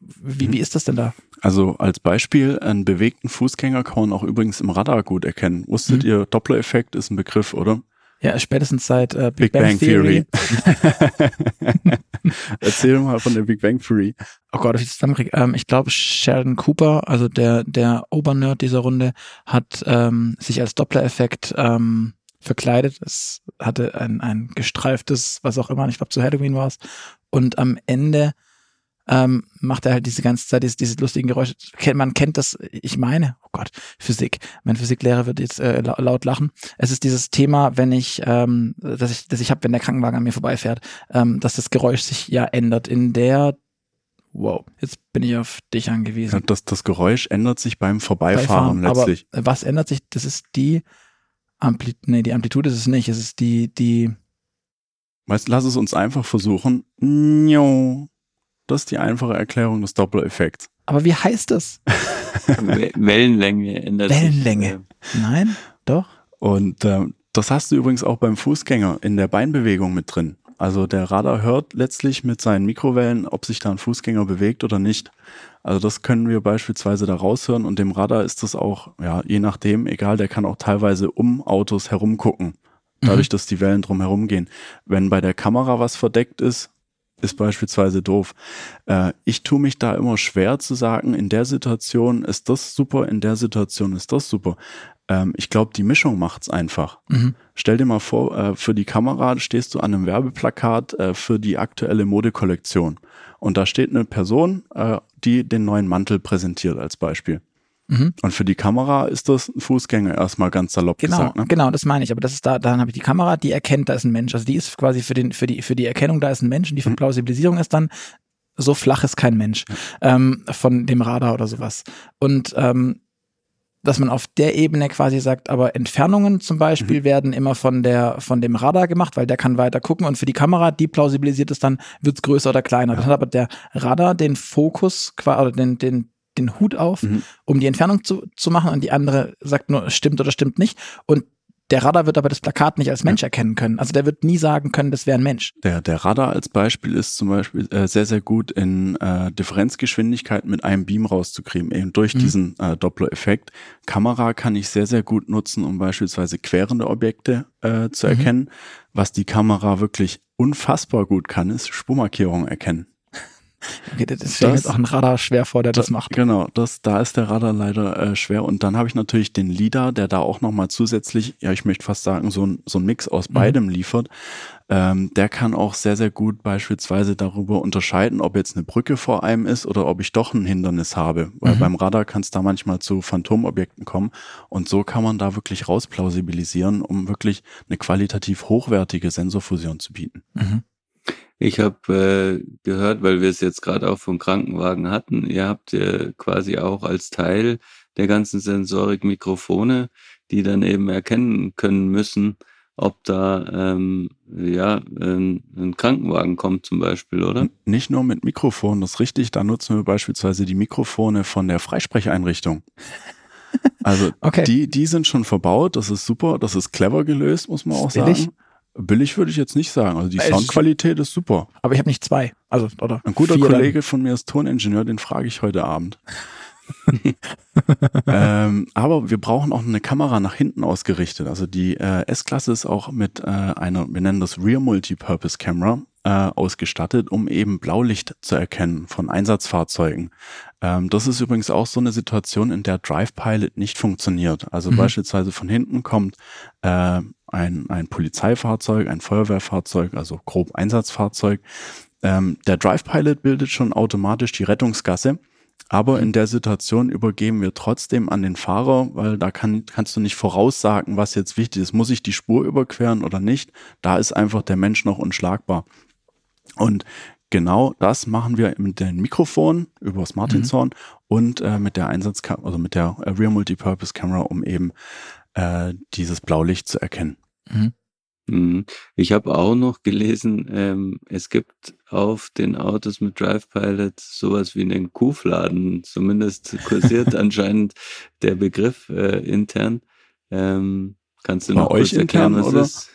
Wie, wie ist das denn da? Also als Beispiel, einen bewegten Fußgänger kann man auch übrigens im Radar gut erkennen. Wusstet mhm. ihr, Doppler-Effekt ist ein Begriff, oder? Ja, spätestens seit äh, Big, Big Bang, Bang, Theory. Theory. Erzähl mal von der Big Bang Theory. Oh Gott, ich zusammenkriege. Ähm, ich glaube, Sheldon Cooper, also der, der Obernerd dieser Runde, hat ähm, sich als Doppler-Effekt ähm, verkleidet. Es hatte ein, ein gestreiftes, was auch immer, ich glaube zu Halloween war es. und am Ende ähm, macht er halt diese ganze Zeit diese, diese lustigen Geräusche. Man kennt das, ich meine, oh Gott, Physik. Mein Physiklehrer wird jetzt äh, laut lachen. Es ist dieses Thema, wenn ich, ähm, dass ich, dass ich habe, wenn der Krankenwagen an mir vorbeifährt, ähm, dass das Geräusch sich ja ändert. In der Wow, jetzt bin ich auf dich angewiesen. Ja, das, das Geräusch ändert sich beim Vorbeifahren Beifahren, letztlich. Aber was ändert sich? Das ist die Amplitude, nee, die Amplitude ist es nicht. Es ist die, die. Weißt, lass es uns einfach versuchen. Das ist die einfache Erklärung des Doppler-Effekts. Aber wie heißt das? Wellenlänge ändert Wellenlänge. Sich, äh Nein, doch. Und äh, das hast du übrigens auch beim Fußgänger in der Beinbewegung mit drin. Also der Radar hört letztlich mit seinen Mikrowellen, ob sich da ein Fußgänger bewegt oder nicht. Also das können wir beispielsweise da raushören und dem Radar ist das auch, ja, je nachdem, egal, der kann auch teilweise um Autos herumgucken. Dadurch, mhm. dass die Wellen drum herum gehen. Wenn bei der Kamera was verdeckt ist, ist beispielsweise doof. Äh, ich tue mich da immer schwer zu sagen, in der Situation ist das super, in der Situation ist das super. Ähm, ich glaube, die Mischung macht's einfach. Mhm. Stell dir mal vor, äh, für die Kamera stehst du an einem Werbeplakat äh, für die aktuelle Modekollektion. Und da steht eine Person, äh, die den neuen Mantel präsentiert als Beispiel. Mhm. Und für die Kamera ist das ein Fußgänger erstmal ganz salopp genau, gesagt. Ne? Genau, das meine ich. Aber das ist da, dann habe ich die Kamera, die erkennt, da ist ein Mensch. Also die ist quasi für den, für die, für die Erkennung, da ist ein Mensch und die für mhm. Plausibilisierung ist dann so flach ist kein Mensch ähm, von dem Radar oder sowas. Und ähm, dass man auf der Ebene quasi sagt, aber Entfernungen zum Beispiel mhm. werden immer von der von dem Radar gemacht, weil der kann weiter gucken und für die Kamera, die plausibilisiert es dann, wird es größer oder kleiner. Ja. Dann hat aber der Radar den Fokus, oder den, den, den Hut auf, mhm. um die Entfernung zu, zu machen und die andere sagt nur, stimmt oder stimmt nicht. Und der Radar wird aber das Plakat nicht als Mensch ja. erkennen können. Also der wird nie sagen können, das wäre ein Mensch. Der, der Radar als Beispiel ist zum Beispiel äh, sehr, sehr gut in äh, Differenzgeschwindigkeit mit einem Beam rauszukriegen, eben durch mhm. diesen äh, Doppler-Effekt. Kamera kann ich sehr, sehr gut nutzen, um beispielsweise querende Objekte äh, zu mhm. erkennen. Was die Kamera wirklich unfassbar gut kann, ist Spurmarkierungen erkennen. Okay, das ist jetzt auch ein Radar schwer vor, der das, das macht. Genau, das, da ist der Radar leider äh, schwer. Und dann habe ich natürlich den LIDAR, der da auch nochmal zusätzlich, ja, ich möchte fast sagen, so ein, so ein Mix aus mhm. beidem liefert. Ähm, der kann auch sehr, sehr gut beispielsweise darüber unterscheiden, ob jetzt eine Brücke vor einem ist oder ob ich doch ein Hindernis habe. Weil mhm. beim Radar kann es da manchmal zu Phantomobjekten kommen. Und so kann man da wirklich rausplausibilisieren, um wirklich eine qualitativ hochwertige Sensorfusion zu bieten. Mhm. Ich habe äh, gehört, weil wir es jetzt gerade auch vom Krankenwagen hatten, ihr habt ja quasi auch als Teil der ganzen Sensorik Mikrofone, die dann eben erkennen können müssen, ob da ähm, ja ein, ein Krankenwagen kommt zum Beispiel, oder? Nicht nur mit Mikrofonen, das ist richtig. Da nutzen wir beispielsweise die Mikrofone von der Freisprecheinrichtung. Also okay. die, die sind schon verbaut, das ist super, das ist clever gelöst, muss man auch Billig. sagen. Billig würde ich jetzt nicht sagen. Also die es Soundqualität ist super. Aber ich habe nicht zwei. Also, oder Ein guter Kollege dann. von mir ist Toningenieur, den frage ich heute Abend. ähm, aber wir brauchen auch eine Kamera nach hinten ausgerichtet. Also die äh, S-Klasse ist auch mit äh, einer, wir nennen das Rear Multipurpose Camera, äh, ausgestattet, um eben Blaulicht zu erkennen von Einsatzfahrzeugen. Ähm, das ist übrigens auch so eine Situation, in der Drive Pilot nicht funktioniert. Also mhm. beispielsweise von hinten kommt äh, ein, ein Polizeifahrzeug, ein Feuerwehrfahrzeug, also grob Einsatzfahrzeug. Ähm, der Drive Pilot bildet schon automatisch die Rettungsgasse. Aber in der Situation übergeben wir trotzdem an den Fahrer, weil da kann, kannst du nicht voraussagen, was jetzt wichtig ist. Muss ich die Spur überqueren oder nicht? Da ist einfach der Mensch noch unschlagbar. Und genau das machen wir mit den Mikrofonen über das Martinshorn mhm. und äh, mit der Einsatzkamera, also mit der Rear Multipurpose Camera, um eben äh, dieses Blaulicht zu erkennen. Mhm. mhm. Ich habe auch noch gelesen, ähm, es gibt auf den Autos mit Drive Pilot sowas wie einen Kuhfladen. Zumindest kursiert anscheinend der Begriff äh, intern. Ähm, kannst du Bei noch euch erklären, intern, was oder? ist?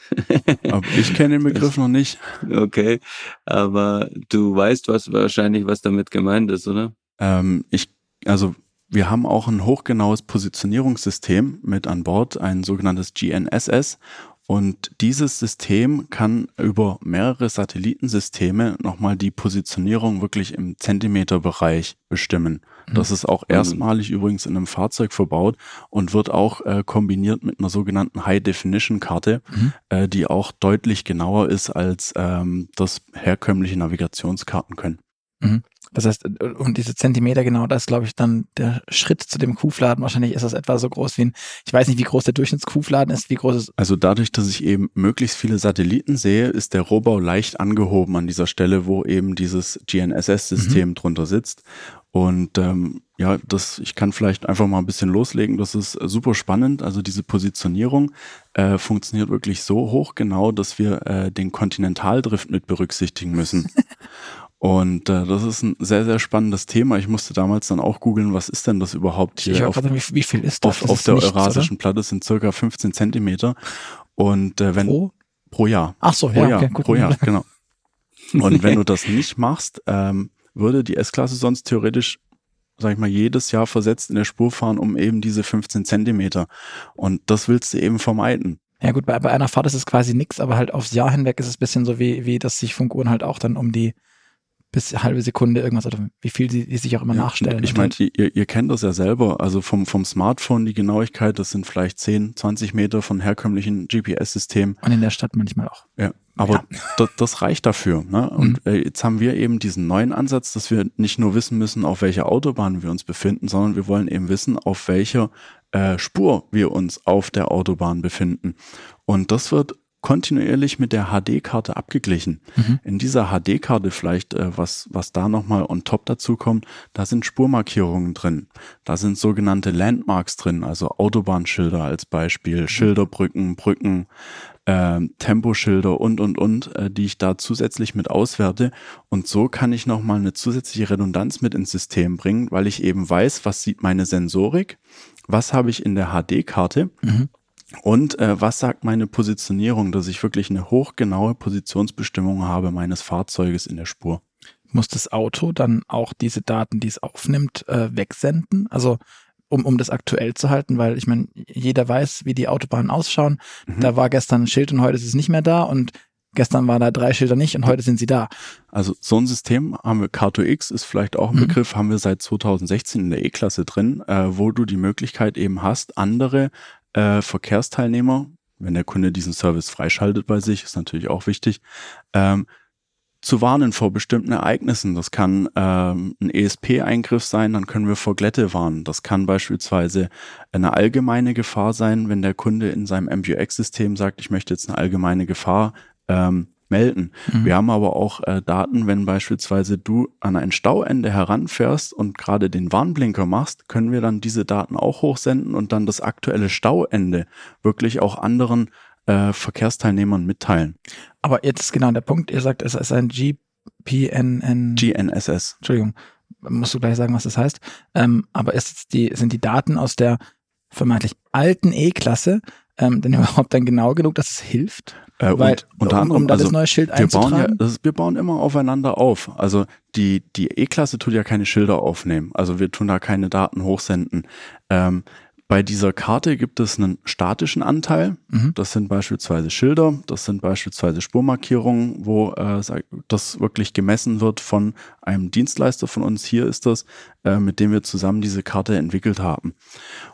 aber ich kenne den Begriff noch nicht. Okay, aber du weißt was wahrscheinlich, was damit gemeint ist, oder? Ähm, ich, also wir haben auch ein hochgenaues Positionierungssystem mit an Bord, ein sogenanntes GNSS. Und dieses System kann über mehrere Satellitensysteme nochmal die Positionierung wirklich im Zentimeterbereich bestimmen. Mhm. Das ist auch erstmalig übrigens in einem Fahrzeug verbaut und wird auch äh, kombiniert mit einer sogenannten High-Definition-Karte, mhm. äh, die auch deutlich genauer ist, als ähm, das herkömmliche Navigationskarten können. Mhm. Das heißt, und diese Zentimeter genau, das ist, glaube ich, dann der Schritt zu dem Kuhfladen. Wahrscheinlich ist das etwa so groß wie ein, ich weiß nicht, wie groß der Durchschnittskuhfladen ist, wie groß ist. Also dadurch, dass ich eben möglichst viele Satelliten sehe, ist der Rohbau leicht angehoben an dieser Stelle, wo eben dieses GNSS-System mhm. drunter sitzt. Und ähm, ja, das, ich kann vielleicht einfach mal ein bisschen loslegen. Das ist super spannend. Also diese Positionierung äh, funktioniert wirklich so hoch genau, dass wir äh, den Kontinentaldrift mit berücksichtigen müssen. Und äh, das ist ein sehr, sehr spannendes Thema. Ich musste damals dann auch googeln, was ist denn das überhaupt hier? Ich auf, grad, wie, wie viel ist das? Auf, das auf der nichts, Eurasischen oder? Platte sind circa 15 Zentimeter. Und äh, wenn pro? pro Jahr. Ach so, pro ja, Jahr, okay, gut. pro Jahr, genau. Und wenn du das nicht machst, ähm, würde die S-Klasse sonst theoretisch, sag ich mal, jedes Jahr versetzt in der Spur fahren um eben diese 15 Zentimeter. Und das willst du eben vermeiden. Ja gut, bei, bei einer Fahrt ist es quasi nichts, aber halt aufs Jahr hinweg ist es bisschen so wie, wie dass sich Funkuhren halt auch dann um die bis halbe Sekunde irgendwas oder wie viel sie, sich auch immer ja, nachstellen. Ich meine, halt. ihr, ihr kennt das ja selber. Also vom, vom Smartphone die Genauigkeit, das sind vielleicht 10, 20 Meter von herkömmlichen GPS-Systemen. Und in der Stadt manchmal auch. Ja, aber ja. Das, das reicht dafür. Ne? Und mhm. äh, jetzt haben wir eben diesen neuen Ansatz, dass wir nicht nur wissen müssen, auf welcher Autobahn wir uns befinden, sondern wir wollen eben wissen, auf welcher äh, Spur wir uns auf der Autobahn befinden. Und das wird kontinuierlich mit der HD-Karte abgeglichen. Mhm. In dieser HD-Karte vielleicht, äh, was, was da nochmal on top dazu kommt, da sind Spurmarkierungen drin. Da sind sogenannte Landmarks drin, also Autobahnschilder als Beispiel, mhm. Schilderbrücken, Brücken, äh, Temposchilder und, und, und, äh, die ich da zusätzlich mit auswerte. Und so kann ich nochmal eine zusätzliche Redundanz mit ins System bringen, weil ich eben weiß, was sieht meine Sensorik, was habe ich in der HD-Karte. Mhm und äh, was sagt meine Positionierung, dass ich wirklich eine hochgenaue Positionsbestimmung habe meines Fahrzeuges in der Spur? Muss das Auto dann auch diese Daten, die es aufnimmt, äh, wegsenden? Also um, um das aktuell zu halten, weil ich meine, jeder weiß, wie die Autobahnen ausschauen. Mhm. Da war gestern ein Schild und heute ist es nicht mehr da und gestern waren da drei Schilder nicht und heute sind sie da. Also so ein System haben wir, Car2X ist vielleicht auch ein mhm. Begriff, haben wir seit 2016 in der E-Klasse drin, äh, wo du die Möglichkeit eben hast, andere äh, Verkehrsteilnehmer, wenn der Kunde diesen Service freischaltet bei sich, ist natürlich auch wichtig, ähm, zu warnen vor bestimmten Ereignissen. Das kann ähm, ein ESP-Eingriff sein, dann können wir vor Glätte warnen. Das kann beispielsweise eine allgemeine Gefahr sein, wenn der Kunde in seinem MVX-System sagt, ich möchte jetzt eine allgemeine Gefahr ähm, melden. Mhm. Wir haben aber auch äh, Daten, wenn beispielsweise du an ein Stauende heranfährst und gerade den Warnblinker machst, können wir dann diese Daten auch hochsenden und dann das aktuelle Stauende wirklich auch anderen äh, Verkehrsteilnehmern mitteilen. Aber jetzt ist genau der Punkt, ihr sagt, es ist ein GPNN. GNSS. Entschuldigung, musst du gleich sagen, was das heißt. Ähm, aber ist die, sind die Daten aus der vermeintlich alten E-Klasse ähm, denn überhaupt dann genau genug, dass es hilft? Äh, Weil, und, unter um, anderem, um also, das neue Schild wir bauen, ja, das, wir bauen immer aufeinander auf. Also die, die E-Klasse tut ja keine Schilder aufnehmen. Also wir tun da keine Daten hochsenden. Ähm, bei dieser Karte gibt es einen statischen Anteil. Mhm. Das sind beispielsweise Schilder, das sind beispielsweise Spurmarkierungen, wo äh, das wirklich gemessen wird von einem Dienstleister von uns. Hier ist das, äh, mit dem wir zusammen diese Karte entwickelt haben.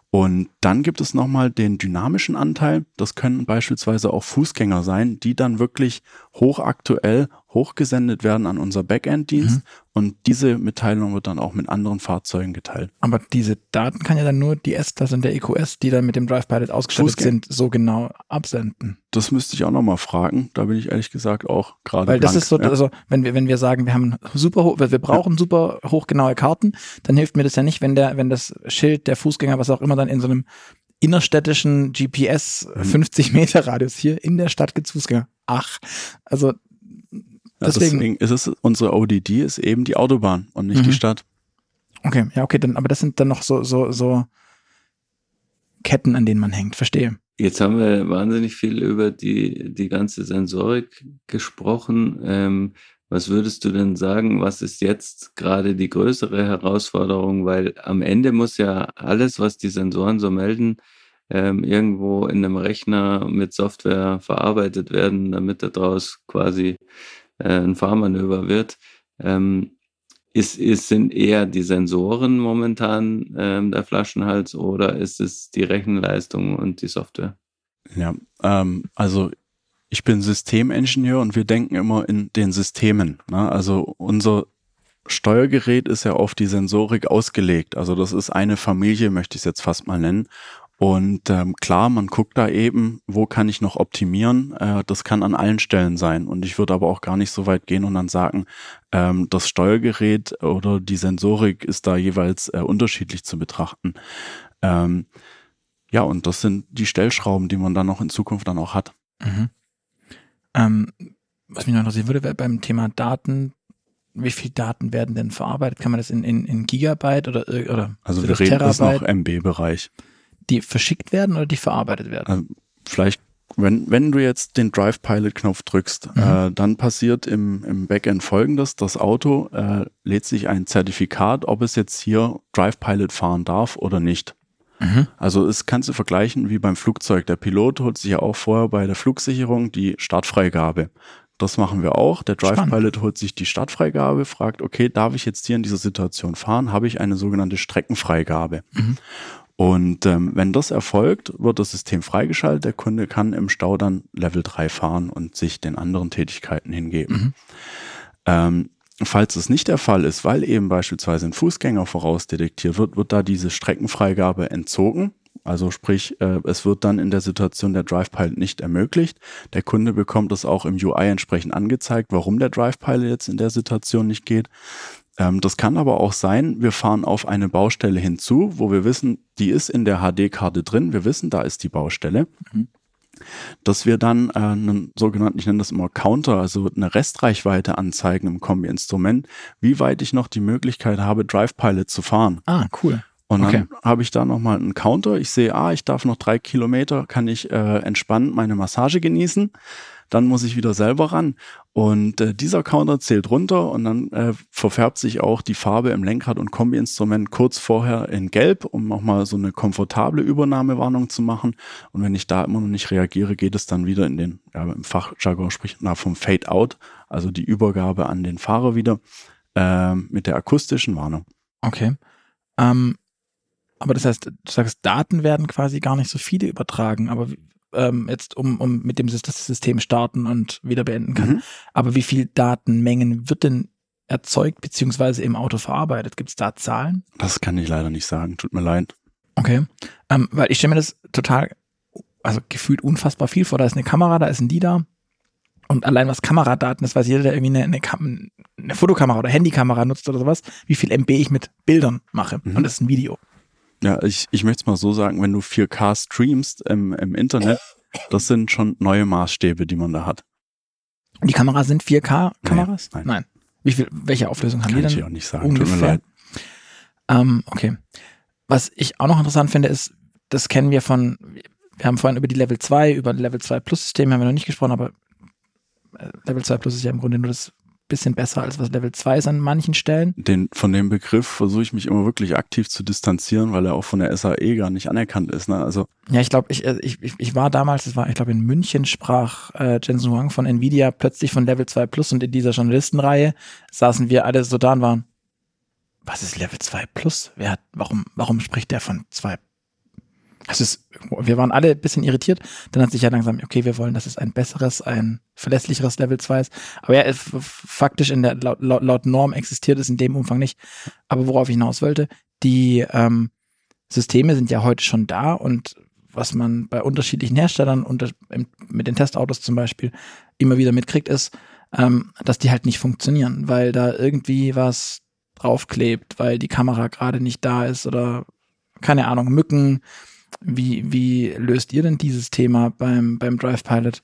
Und dann gibt es nochmal den dynamischen Anteil. Das können beispielsweise auch Fußgänger sein, die dann wirklich hochaktuell hochgesendet werden an unser Backend-Dienst. Mhm. Und diese Mitteilung wird dann auch mit anderen Fahrzeugen geteilt. Aber diese Daten kann ja dann nur die S-Klasse und der EQS, die dann mit dem Drive Pilot ausgestattet sind, so genau absenden. Das müsste ich auch nochmal fragen. Da bin ich ehrlich gesagt auch gerade. Weil das blank. ist so, ja. also wenn wir, wenn wir sagen, wir haben super, wir brauchen ja. super hochgenaue Karten, dann hilft mir das ja nicht, wenn der, wenn das Schild der Fußgänger, was auch immer dann in so einem innerstädtischen GPS mhm. 50 Meter Radius hier in der Stadt gibt's Fußgänger. Ach, also deswegen, deswegen ist es unsere ODD ist eben die Autobahn und nicht mhm. die Stadt. Okay, ja, okay, dann, aber das sind dann noch so, so, so Ketten, an denen man hängt, verstehe. Jetzt haben wir wahnsinnig viel über die, die ganze Sensorik gesprochen. Ähm, was würdest du denn sagen, was ist jetzt gerade die größere Herausforderung? Weil am Ende muss ja alles, was die Sensoren so melden, ähm, irgendwo in einem Rechner mit Software verarbeitet werden, damit daraus quasi äh, ein Fahrmanöver wird. Ähm, ist, ist, sind eher die Sensoren momentan ähm, der Flaschenhals oder ist es die Rechenleistung und die Software? Ja, ähm, also ich bin Systemingenieur und wir denken immer in den Systemen. Ne? Also unser Steuergerät ist ja auf die Sensorik ausgelegt. Also das ist eine Familie, möchte ich es jetzt fast mal nennen. Und ähm, klar, man guckt da eben, wo kann ich noch optimieren. Äh, das kann an allen Stellen sein. Und ich würde aber auch gar nicht so weit gehen und dann sagen, ähm, das Steuergerät oder die Sensorik ist da jeweils äh, unterschiedlich zu betrachten. Ähm, ja, und das sind die Stellschrauben, die man dann noch in Zukunft dann auch hat. Mhm. Ähm, was mich noch interessieren würde, wäre beim Thema Daten, wie viel Daten werden denn verarbeitet? Kann man das in, in, in Gigabyte oder, oder Also wir reden Terabyte, das noch MB-Bereich. Die verschickt werden oder die verarbeitet werden? Also vielleicht, wenn, wenn du jetzt den Drive Pilot-Knopf drückst, mhm. äh, dann passiert im, im Backend folgendes. Das Auto äh, lädt sich ein Zertifikat, ob es jetzt hier Drive Pilot fahren darf oder nicht. Mhm. Also es kannst du vergleichen wie beim Flugzeug. Der Pilot holt sich ja auch vorher bei der Flugsicherung die Startfreigabe. Das machen wir auch. Der Drive Spannend. Pilot holt sich die Startfreigabe, fragt, okay, darf ich jetzt hier in dieser Situation fahren? Habe ich eine sogenannte Streckenfreigabe? Mhm. Und ähm, wenn das erfolgt, wird das System freigeschaltet. Der Kunde kann im Stau dann Level 3 fahren und sich den anderen Tätigkeiten hingeben. Mhm. Ähm, falls es nicht der Fall ist, weil eben beispielsweise ein Fußgänger vorausdetektiert wird, wird da diese Streckenfreigabe entzogen. Also sprich, äh, es wird dann in der Situation der Drive Pilot nicht ermöglicht. Der Kunde bekommt es auch im UI entsprechend angezeigt, warum der Drive Pilot jetzt in der Situation nicht geht. Ähm, das kann aber auch sein, wir fahren auf eine Baustelle hinzu, wo wir wissen, die ist in der HD-Karte drin. Wir wissen, da ist die Baustelle. Mhm dass wir dann äh, einen sogenannten, ich nenne das immer Counter, also eine Restreichweite anzeigen im Kombi-Instrument, wie weit ich noch die Möglichkeit habe, Drive Pilot zu fahren. Ah, cool. Und dann okay. habe ich da nochmal einen Counter. Ich sehe, ah, ich darf noch drei Kilometer, kann ich äh, entspannt meine Massage genießen. Dann muss ich wieder selber ran. Und äh, dieser Counter zählt runter und dann äh, verfärbt sich auch die Farbe im Lenkrad- und Kombi-Instrument kurz vorher in Gelb, um nochmal so eine komfortable Übernahmewarnung zu machen. Und wenn ich da immer noch nicht reagiere, geht es dann wieder in den, ja, im Fachjargon spricht man vom Fade-Out, also die Übergabe an den Fahrer wieder äh, mit der akustischen Warnung. Okay. Ähm, aber das heißt, du sagst, Daten werden quasi gar nicht so viele übertragen, aber ähm, jetzt um, um mit dem das System starten und wieder beenden kann. Mhm. Aber wie viel Datenmengen wird denn erzeugt beziehungsweise im Auto verarbeitet? Gibt es da Zahlen? Das kann ich leider nicht sagen. Tut mir leid. Okay. Ähm, weil ich stelle mir das total, also gefühlt unfassbar viel vor. Da ist eine Kamera, da ist ein LIDAR. Und allein was Kameradaten ist, weiß jeder, der irgendwie eine, eine, eine Fotokamera oder Handykamera nutzt oder sowas, wie viel MB ich mit Bildern mache. Mhm. Und das ist ein Video. Ja, ich, ich möchte es mal so sagen, wenn du 4K streamst im, im Internet, das sind schon neue Maßstäbe, die man da hat. Die Kameras sind 4K-Kameras? Nein, nein. Wie viel, welche Auflösung haben Kann die dann? Kann ich auch nicht sagen, ungefähr? tut mir leid. Ähm, okay. Was ich auch noch interessant finde, ist, das kennen wir von, wir haben vorhin über die Level 2, über Level 2 Plus Systeme haben wir noch nicht gesprochen, aber äh, Level 2 Plus ist ja im Grunde nur das bisschen besser als was Level 2 ist an manchen Stellen. Den, von dem Begriff versuche ich mich immer wirklich aktiv zu distanzieren, weil er auch von der SAE gar nicht anerkannt ist. Ne? Also ja, ich glaube, äh, ich, ich, ich war damals, das war, ich glaube, in München sprach äh, Jensen Huang von Nvidia plötzlich von Level 2 Plus und in dieser Journalistenreihe saßen wir alle so da und waren, was ist Level 2 Plus? Wer hat, warum, warum spricht der von 2 es ist, wir waren alle ein bisschen irritiert. Dann hat sich ja langsam, okay, wir wollen, dass es ein besseres, ein verlässlicheres Level 2 ist. Aber ja, faktisch in der, laut, laut Norm existiert es in dem Umfang nicht. Aber worauf ich hinaus wollte, die ähm, Systeme sind ja heute schon da und was man bei unterschiedlichen Herstellern unter, mit den Testautos zum Beispiel immer wieder mitkriegt, ist, ähm, dass die halt nicht funktionieren, weil da irgendwie was draufklebt, weil die Kamera gerade nicht da ist oder keine Ahnung, Mücken, wie, wie löst ihr denn dieses Thema beim, beim Drive Pilot?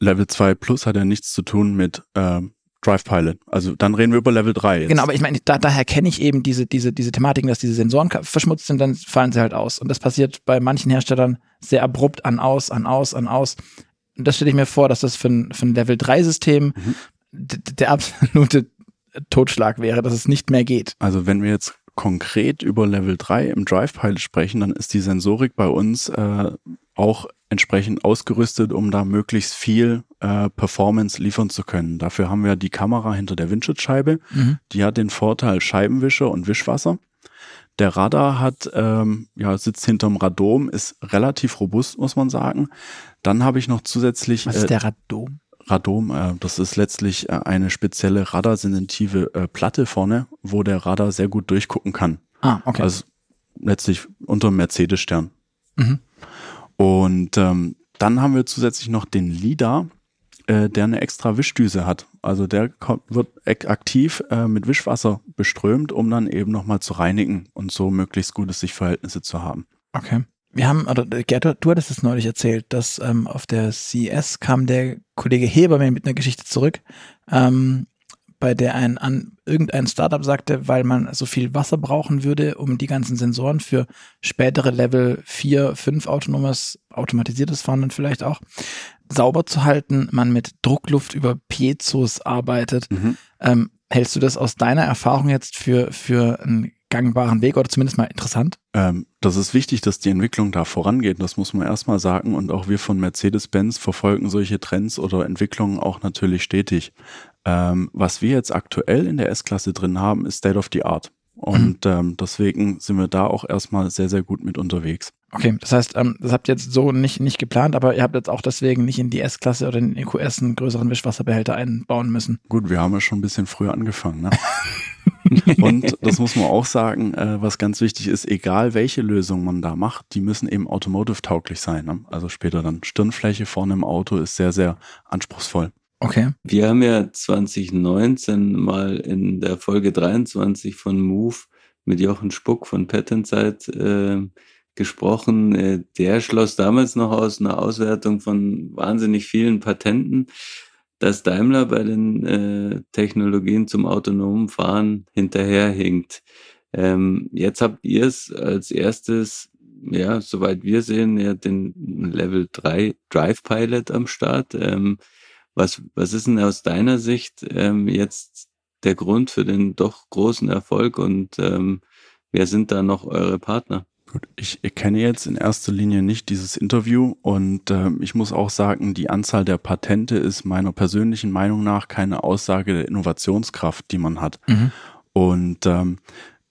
Level 2 Plus hat ja nichts zu tun mit äh, Drive Pilot. Also dann reden wir über Level 3 jetzt. Genau, aber ich meine, da, daher kenne ich eben diese, diese, diese Thematiken, dass diese Sensoren verschmutzt sind, dann fallen sie halt aus. Und das passiert bei manchen Herstellern sehr abrupt an aus, an aus, an aus. Und das stelle ich mir vor, dass das für ein, für ein Level 3 System mhm. der absolute Totschlag wäre, dass es nicht mehr geht. Also wenn wir jetzt konkret über Level 3 im Drive Pilot sprechen, dann ist die Sensorik bei uns äh, auch entsprechend ausgerüstet, um da möglichst viel äh, Performance liefern zu können. Dafür haben wir die Kamera hinter der Windschutzscheibe. Mhm. Die hat den Vorteil Scheibenwischer und Wischwasser. Der Radar hat, ähm, ja, sitzt hinterm Radom, ist relativ robust, muss man sagen. Dann habe ich noch zusätzlich. Was ist äh, der Radom? Radom, äh, das ist letztlich äh, eine spezielle radarsensitive äh, Platte vorne, wo der Radar sehr gut durchgucken kann. Ah, okay. Also letztlich unter Mercedes-Stern. Mhm. Und ähm, dann haben wir zusätzlich noch den LIDAR, äh, der eine extra Wischdüse hat. Also der kommt, wird aktiv äh, mit Wischwasser beströmt, um dann eben nochmal zu reinigen und so möglichst gute Sichtverhältnisse zu haben. Okay. Wir haben, oder Gerd, du hattest es neulich erzählt, dass ähm, auf der CES kam der Kollege Heber mir mit einer Geschichte zurück, ähm, bei der ein an irgendein Startup sagte, weil man so viel Wasser brauchen würde, um die ganzen Sensoren für spätere Level 4, 5 autonomes, automatisiertes Fahren dann vielleicht auch sauber zu halten, man mit Druckluft über Piezos arbeitet. Mhm. Ähm, hältst du das aus deiner Erfahrung jetzt für, für einen gangbaren Weg oder zumindest mal interessant? Ähm, das ist wichtig, dass die Entwicklung da vorangeht. Das muss man erstmal sagen. Und auch wir von Mercedes-Benz verfolgen solche Trends oder Entwicklungen auch natürlich stetig. Ähm, was wir jetzt aktuell in der S-Klasse drin haben, ist State of the Art. Und mhm. ähm, deswegen sind wir da auch erstmal sehr, sehr gut mit unterwegs. Okay, das heißt, ähm, das habt ihr jetzt so nicht, nicht geplant, aber ihr habt jetzt auch deswegen nicht in die S-Klasse oder in den EQS einen größeren Wischwasserbehälter einbauen müssen. Gut, wir haben ja schon ein bisschen früher angefangen. Ne? Und das muss man auch sagen, äh, was ganz wichtig ist, egal welche Lösung man da macht, die müssen eben automotive-tauglich sein. Ne? Also später dann Stirnfläche vorne im Auto ist sehr, sehr anspruchsvoll. Okay. Wir haben ja 2019 mal in der Folge 23 von Move mit Jochen Spuck von Patentzeit äh, gesprochen. Äh, der schloss damals noch aus einer Auswertung von wahnsinnig vielen Patenten, dass Daimler bei den äh, Technologien zum autonomen Fahren hinterherhinkt. Ähm, jetzt habt ihr es als erstes, ja, soweit wir sehen, ja, den Level 3 Drive Pilot am Start. Ähm, was, was ist denn aus deiner Sicht ähm, jetzt der Grund für den doch großen Erfolg und ähm, wer sind da noch eure Partner? Gut, ich kenne jetzt in erster Linie nicht dieses Interview und äh, ich muss auch sagen, die Anzahl der Patente ist meiner persönlichen Meinung nach keine Aussage der Innovationskraft, die man hat. Mhm. Und ähm,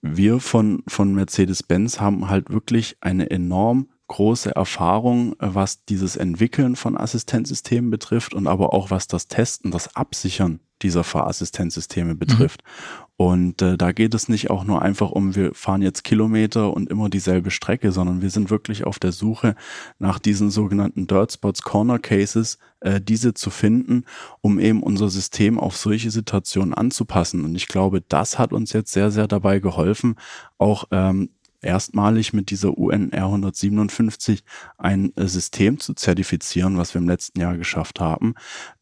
wir von, von Mercedes-Benz haben halt wirklich eine enorm große Erfahrung, äh, was dieses Entwickeln von Assistenzsystemen betrifft und aber auch was das Testen, das Absichern dieser Fahrassistenzsysteme betrifft. Mhm. Und äh, da geht es nicht auch nur einfach um, wir fahren jetzt Kilometer und immer dieselbe Strecke, sondern wir sind wirklich auf der Suche nach diesen sogenannten Dirt Spots, Corner Cases, äh, diese zu finden, um eben unser System auf solche Situationen anzupassen. Und ich glaube, das hat uns jetzt sehr, sehr dabei geholfen, auch ähm, erstmalig mit dieser UNR 157 ein äh, System zu zertifizieren, was wir im letzten Jahr geschafft haben,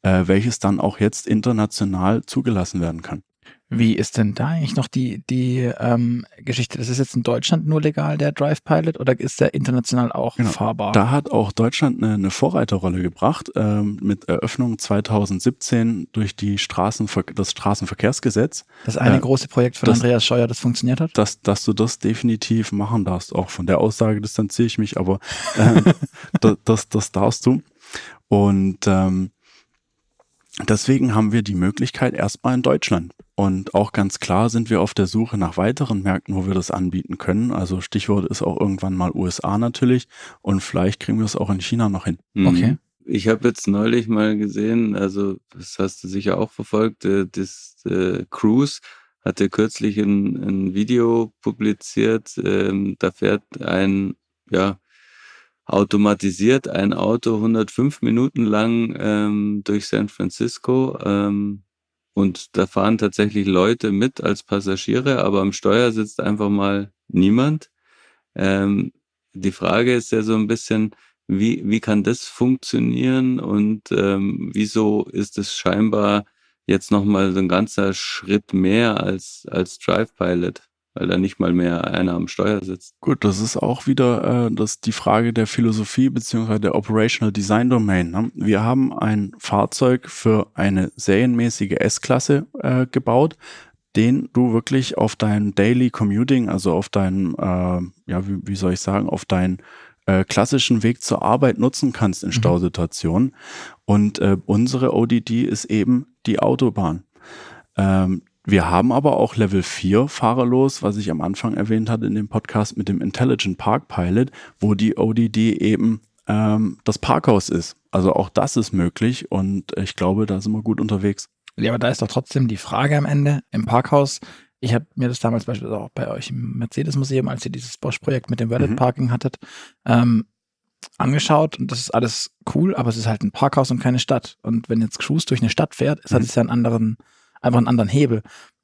äh, welches dann auch jetzt international zugelassen werden kann. Wie ist denn da eigentlich noch die, die ähm, Geschichte? Das ist jetzt in Deutschland nur legal, der Drive Pilot, oder ist der international auch genau. fahrbar? Da hat auch Deutschland eine, eine Vorreiterrolle gebracht ähm, mit Eröffnung 2017 durch die Straßenver das Straßenverkehrsgesetz. Das eine äh, große Projekt von das, Andreas Scheuer, das funktioniert hat? Dass, dass du das definitiv machen darfst. Auch von der Aussage distanziere ich mich, aber äh, das, das, das darfst du. Und ähm, Deswegen haben wir die Möglichkeit erstmal in Deutschland. Und auch ganz klar sind wir auf der Suche nach weiteren Märkten, wo wir das anbieten können. Also Stichwort ist auch irgendwann mal USA natürlich. Und vielleicht kriegen wir es auch in China noch hin. Mhm. Okay. Ich habe jetzt neulich mal gesehen, also das hast du sicher auch verfolgt, äh, das äh, Cruise hatte kürzlich ein, ein Video publiziert. Ähm, da fährt ein, ja, automatisiert ein Auto 105 Minuten lang ähm, durch San Francisco. Ähm, und da fahren tatsächlich Leute mit als Passagiere, aber am Steuer sitzt einfach mal niemand. Ähm, die Frage ist ja so ein bisschen, wie, wie kann das funktionieren und ähm, wieso ist es scheinbar jetzt nochmal so ein ganzer Schritt mehr als, als Drive Pilot? Weil da nicht mal mehr einer am Steuer sitzt. Gut, das ist auch wieder äh, das die Frage der Philosophie beziehungsweise der Operational Design Domain. Ne? Wir haben ein Fahrzeug für eine serienmäßige S-Klasse äh, gebaut. den du wirklich auf dein Daily Commuting, also auf dein, äh, ja, wie, wie soll ich sagen, auf deinen äh, klassischen Weg zur Arbeit nutzen kannst in mhm. Stausituationen. Und äh, unsere ODD ist eben die Autobahn. Ähm, wir haben aber auch Level 4 fahrerlos, was ich am Anfang erwähnt hatte in dem Podcast mit dem Intelligent Park Pilot, wo die ODD eben ähm, das Parkhaus ist. Also auch das ist möglich und ich glaube, da sind wir gut unterwegs. Ja, aber da ist doch trotzdem die Frage am Ende im Parkhaus. Ich habe mir das damals beispielsweise auch bei euch im Mercedes-Museum, als ihr dieses Bosch-Projekt mit dem Valet mhm. Parking hattet, ähm, angeschaut und das ist alles cool, aber es ist halt ein Parkhaus und keine Stadt. Und wenn jetzt Cruise durch eine Stadt fährt, ist, mhm. hat es ja einen anderen, einfach einen anderen Hebel.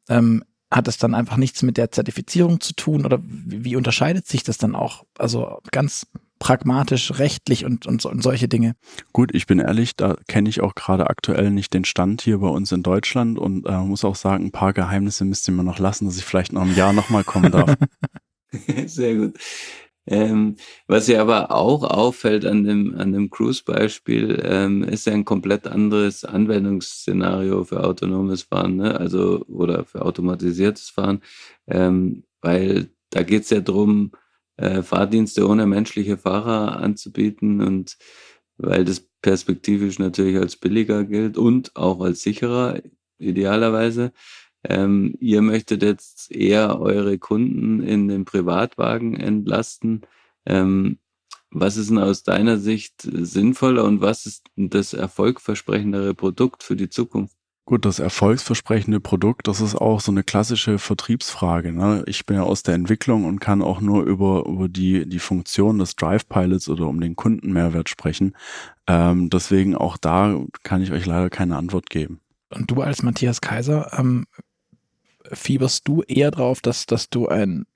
Ähm, hat es dann einfach nichts mit der Zertifizierung zu tun oder wie, wie unterscheidet sich das dann auch? Also ganz pragmatisch, rechtlich und, und, und solche Dinge. Gut, ich bin ehrlich, da kenne ich auch gerade aktuell nicht den Stand hier bei uns in Deutschland und äh, muss auch sagen, ein paar Geheimnisse müsst ihr mir noch lassen, dass ich vielleicht noch im Jahr nochmal kommen darf. Sehr gut. Ähm, was ja aber auch auffällt an dem, an dem Cruise-Beispiel, ähm, ist ja ein komplett anderes Anwendungsszenario für autonomes Fahren, ne? also oder für automatisiertes Fahren, ähm, weil da geht es ja drum äh, Fahrdienste ohne menschliche Fahrer anzubieten und weil das perspektivisch natürlich als billiger gilt und auch als sicherer idealerweise. Ähm, ihr möchtet jetzt eher eure Kunden in den Privatwagen entlasten. Ähm, was ist denn aus deiner Sicht sinnvoller und was ist das erfolgversprechendere Produkt für die Zukunft? Gut, das erfolgsversprechende Produkt, das ist auch so eine klassische Vertriebsfrage. Ne? Ich bin ja aus der Entwicklung und kann auch nur über, über die, die Funktion des Drive Pilots oder um den Kundenmehrwert sprechen. Ähm, deswegen auch da kann ich euch leider keine Antwort geben. Und du als Matthias Kaiser, ähm, fieberst du eher drauf, dass, dass du ein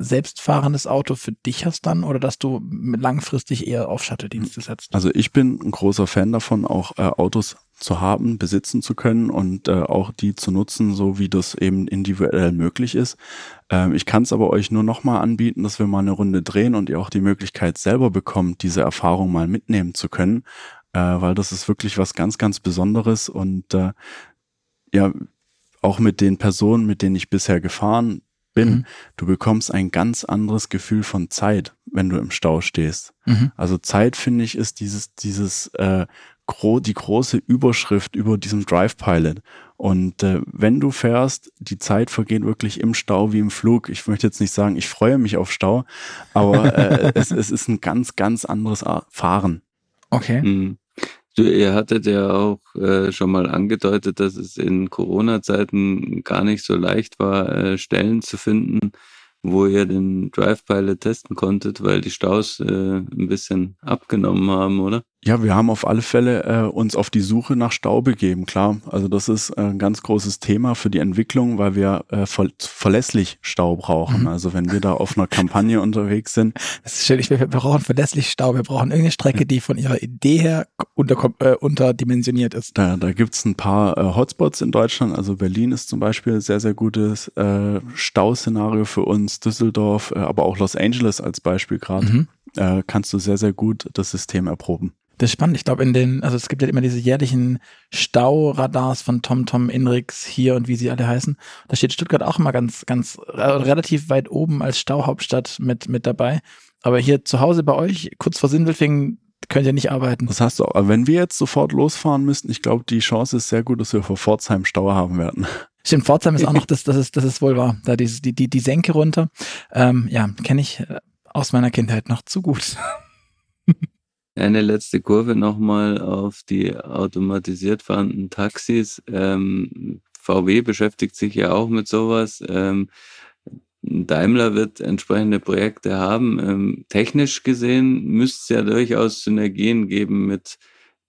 selbstfahrendes Auto für dich hast dann oder dass du langfristig eher auf Shuttle-Dienste setzt? Also ich bin ein großer Fan davon, auch äh, Autos zu haben, besitzen zu können und äh, auch die zu nutzen, so wie das eben individuell möglich ist. Ähm, ich kann es aber euch nur nochmal anbieten, dass wir mal eine Runde drehen und ihr auch die Möglichkeit selber bekommt, diese Erfahrung mal mitnehmen zu können, äh, weil das ist wirklich was ganz, ganz Besonderes und äh, ja, auch mit den Personen, mit denen ich bisher gefahren bin, mhm. du bekommst ein ganz anderes Gefühl von Zeit, wenn du im Stau stehst. Mhm. Also Zeit, finde ich, ist dieses, dieses, äh, gro die große Überschrift über diesem Drive Pilot. Und äh, wenn du fährst, die Zeit vergeht wirklich im Stau wie im Flug. Ich möchte jetzt nicht sagen, ich freue mich auf Stau, aber äh, es, es ist ein ganz, ganz anderes Fahren. Okay. Mhm. Du, ihr hattet ja auch äh, schon mal angedeutet, dass es in Corona-Zeiten gar nicht so leicht war, äh, Stellen zu finden, wo ihr den Drive Pilot testen konntet, weil die Staus äh, ein bisschen abgenommen haben, oder? Ja, wir haben auf alle Fälle äh, uns auf die Suche nach Stau begeben, klar. Also das ist äh, ein ganz großes Thema für die Entwicklung, weil wir äh, ver verlässlich Stau brauchen. Mhm. Also wenn wir da auf einer Kampagne unterwegs sind. Das ist schön, ich, wir brauchen verlässlich Stau. Wir brauchen irgendeine Strecke, die von ihrer Idee her unter, äh, unterdimensioniert ist. Da, da gibt's ein paar äh, Hotspots in Deutschland. Also Berlin ist zum Beispiel ein sehr, sehr gutes äh, Stauszenario für uns. Düsseldorf, äh, aber auch Los Angeles als Beispiel gerade. Mhm. Äh, kannst du sehr, sehr gut das System erproben. Das ist spannend. Ich glaube, in den, also es gibt ja immer diese jährlichen Stauradars von TomTom, Inrix, hier und wie sie alle heißen. Da steht Stuttgart auch immer ganz, ganz relativ weit oben als Stauhauptstadt mit, mit dabei. Aber hier zu Hause bei euch, kurz vor Sindelfingen, könnt ihr nicht arbeiten. Das heißt, auch. wenn wir jetzt sofort losfahren müssten, ich glaube, die Chance ist sehr gut, dass wir vor Pforzheim Stau haben werden. Stimmt, Pforzheim ist auch noch, das, das ist, das ist wohl wahr. Da die, die, die Senke runter. Ähm, ja, kenne ich äh, aus meiner Kindheit noch zu gut. Eine letzte Kurve nochmal auf die automatisiert fahrenden Taxis. Ähm, VW beschäftigt sich ja auch mit sowas. Ähm, Daimler wird entsprechende Projekte haben. Ähm, technisch gesehen müsste es ja durchaus Synergien geben mit,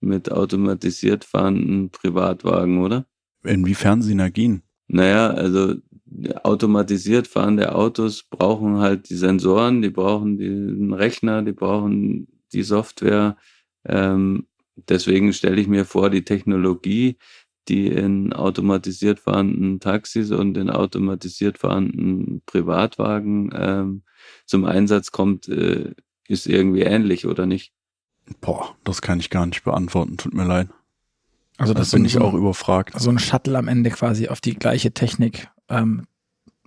mit automatisiert fahrenden Privatwagen, oder? Inwiefern Synergien? Naja, also automatisiert fahrende Autos brauchen halt die Sensoren, die brauchen den Rechner, die brauchen die Software. Ähm, deswegen stelle ich mir vor, die Technologie, die in automatisiert fahrenden Taxis und in automatisiert fahrenden Privatwagen ähm, zum Einsatz kommt, äh, ist irgendwie ähnlich, oder nicht? Boah, das kann ich gar nicht beantworten, tut mir leid. Also das, das bin ich so auch überfragt. So ein Shuttle am Ende quasi auf die gleiche Technik ähm,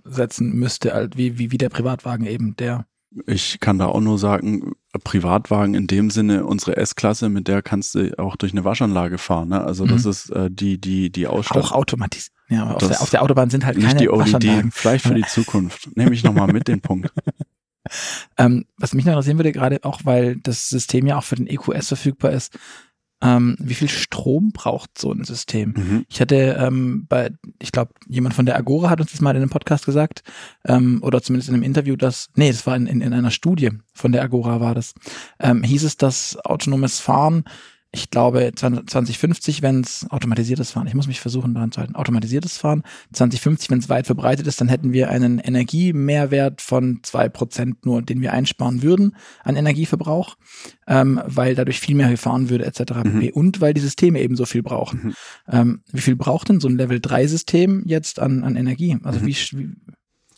setzen müsste, wie, wie, wie der Privatwagen eben, der ich kann da auch nur sagen, Privatwagen in dem Sinne, unsere S-Klasse, mit der kannst du auch durch eine Waschanlage fahren. Ne? Also das mhm. ist äh, die, die, die Ausstattung. Auch automatisiert. Ja, auf der, auf der, Autobahn sind halt nicht keine die ODD, Waschanlagen. Vielleicht für die Zukunft. Nehme ich nochmal mit den Punkt. ähm, was mich noch interessieren würde, gerade auch, weil das System ja auch für den EQS verfügbar ist, ähm, wie viel Strom braucht so ein System? Mhm. Ich hatte ähm, bei, ich glaube, jemand von der Agora hat uns das mal in einem Podcast gesagt, ähm, oder zumindest in einem Interview, dass, nee, das war in, in, in einer Studie von der Agora war das, ähm, hieß es, dass autonomes Fahren ich glaube 2050, wenn es automatisiertes Fahren, ich muss mich versuchen daran zu halten, automatisiertes Fahren, 2050, wenn es weit verbreitet ist, dann hätten wir einen Energiemehrwert von zwei Prozent nur, den wir einsparen würden an Energieverbrauch, ähm, weil dadurch viel mehr gefahren würde etc. Mhm. und weil die Systeme eben so viel brauchen. Mhm. Ähm, wie viel braucht denn so ein Level 3 System jetzt an, an Energie? Also mhm. wie, wie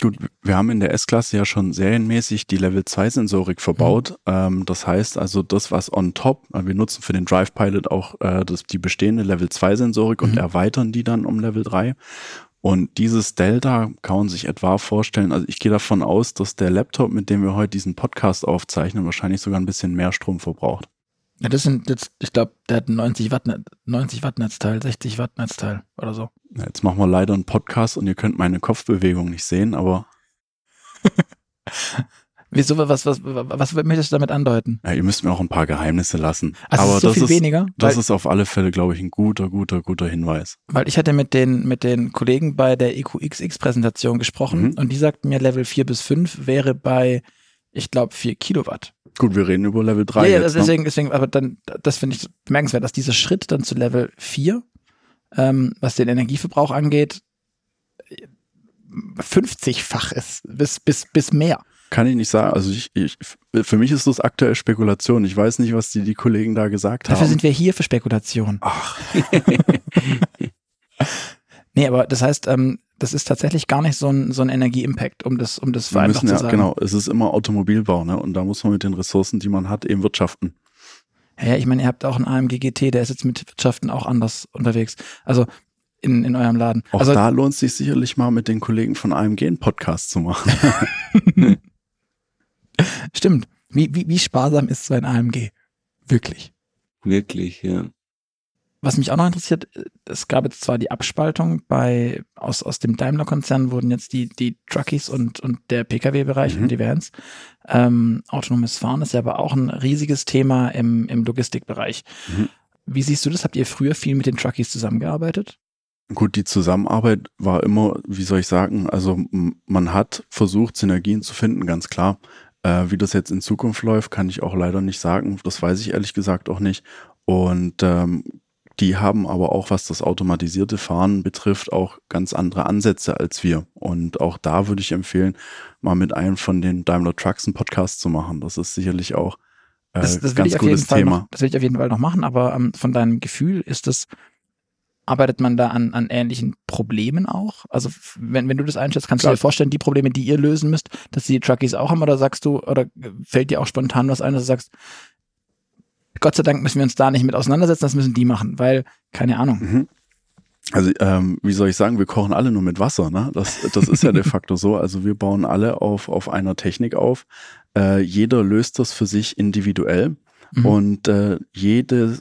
Gut, wir haben in der S-Klasse ja schon serienmäßig die Level 2 Sensorik verbaut. Mhm. Ähm, das heißt also, das, was on top, äh, wir nutzen für den Drive Pilot auch äh, das, die bestehende Level 2 Sensorik mhm. und erweitern die dann um Level 3. Und dieses Delta kann man sich etwa vorstellen, also ich gehe davon aus, dass der Laptop, mit dem wir heute diesen Podcast aufzeichnen, wahrscheinlich sogar ein bisschen mehr Strom verbraucht. Ja, das sind jetzt, ich glaube, der hat ein 90 Watt, 90 Watt Netzteil, 60 Watt Netzteil oder so. Ja, jetzt machen wir leider einen Podcast und ihr könnt meine Kopfbewegung nicht sehen, aber. Wieso, was, was, was, was möchtest du damit andeuten? Ja, ihr müsst mir auch ein paar Geheimnisse lassen. Also aber ist so das ist, weniger? Das ist auf alle Fälle, glaube ich, ein guter, guter, guter Hinweis. Weil ich hatte mit den, mit den Kollegen bei der EQXX-Präsentation gesprochen mhm. und die sagten mir, Level 4 bis 5 wäre bei, ich glaube, 4 Kilowatt. Gut, wir reden über Level 3. Ja, jetzt, ja deswegen, ne? deswegen, aber dann, das finde ich bemerkenswert, dass dieser Schritt dann zu Level 4, ähm, was den Energieverbrauch angeht, 50-fach ist, bis, bis, bis mehr. Kann ich nicht sagen. Also ich, ich, für mich ist das aktuell Spekulation. Ich weiß nicht, was die, die Kollegen da gesagt Dafür haben. Dafür sind wir hier für Spekulation. Ach. nee, aber das heißt, ähm, das ist tatsächlich gar nicht so ein, so ein Energieimpact, um das, um das vereinfacht müssen, zu ja, sagen. Genau, es ist immer Automobilbau, ne? Und da muss man mit den Ressourcen, die man hat, eben wirtschaften. Ja, ich meine, ihr habt auch einen AMG GT, der ist jetzt mit Wirtschaften auch anders unterwegs. Also in, in eurem Laden. Auch also, da lohnt es sich sicherlich mal mit den Kollegen von AMG einen Podcast zu machen. Stimmt. Wie, wie, wie sparsam ist so ein AMG? Wirklich. Wirklich, ja. Was mich auch noch interessiert, es gab jetzt zwar die Abspaltung bei, aus, aus dem Daimler-Konzern wurden jetzt die, die Truckies und, und der Pkw-Bereich mhm. und die Vans. Ähm, autonomes Fahren ist ja aber auch ein riesiges Thema im, im Logistikbereich. Mhm. Wie siehst du das? Habt ihr früher viel mit den Truckies zusammengearbeitet? Gut, die Zusammenarbeit war immer, wie soll ich sagen, also man hat versucht, Synergien zu finden, ganz klar. Äh, wie das jetzt in Zukunft läuft, kann ich auch leider nicht sagen. Das weiß ich ehrlich gesagt auch nicht. Und ähm, die haben aber auch, was das automatisierte Fahren betrifft, auch ganz andere Ansätze als wir. Und auch da würde ich empfehlen, mal mit einem von den Daimler Trucks einen Podcast zu machen. Das ist sicherlich auch äh, das, das ganz gutes Thema. Noch, das will ich auf jeden Fall noch machen, aber ähm, von deinem Gefühl ist das, arbeitet man da an, an ähnlichen Problemen auch? Also wenn, wenn du das einschätzt, kannst Klar. du dir vorstellen, die Probleme, die ihr lösen müsst, dass die Truckies auch haben oder sagst du, oder fällt dir auch spontan was ein, dass du sagst, Gott sei Dank müssen wir uns da nicht mit auseinandersetzen, das müssen die machen, weil, keine Ahnung. Mhm. Also, ähm, wie soll ich sagen, wir kochen alle nur mit Wasser, ne? Das, das ist ja de facto so. Also wir bauen alle auf, auf einer Technik auf. Äh, jeder löst das für sich individuell. Mhm. Und äh, jede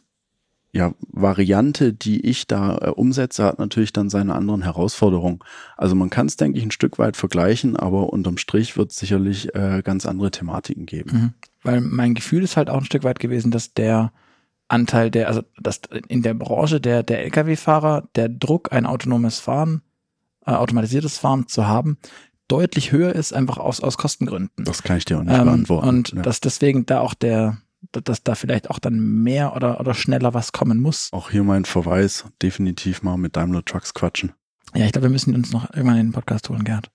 ja, Variante, die ich da äh, umsetze, hat natürlich dann seine anderen Herausforderungen. Also man kann es, denke ich, ein Stück weit vergleichen, aber unterm Strich wird es sicherlich äh, ganz andere Thematiken geben. Mhm. Weil mein Gefühl ist halt auch ein Stück weit gewesen, dass der Anteil der, also dass in der Branche der, der Lkw-Fahrer der Druck, ein autonomes Fahren, äh, automatisiertes Fahren zu haben, deutlich höher ist, einfach aus, aus Kostengründen. Das kann ich dir auch nicht ähm, beantworten. Und ja. dass deswegen da auch der, dass da vielleicht auch dann mehr oder, oder schneller was kommen muss. Auch hier mein Verweis, definitiv mal mit Daimler Trucks quatschen. Ja, ich glaube, wir müssen uns noch irgendwann in den Podcast holen, Gerd.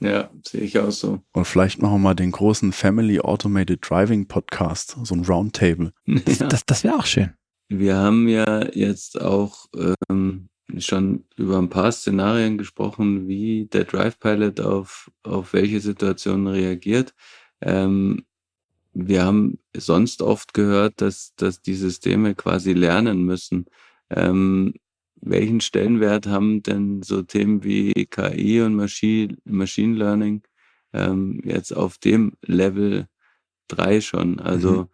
Ja, sehe ich auch so. Und vielleicht machen wir mal den großen Family Automated Driving Podcast, so ein Roundtable. Das, ja. das, das wäre auch schön. Wir haben ja jetzt auch ähm, schon über ein paar Szenarien gesprochen, wie der Drive Pilot auf, auf welche Situationen reagiert. Ähm, wir haben sonst oft gehört, dass, dass die Systeme quasi lernen müssen. Ähm, welchen Stellenwert haben denn so Themen wie KI und Machine, Machine Learning ähm, jetzt auf dem Level 3 schon? Also mhm.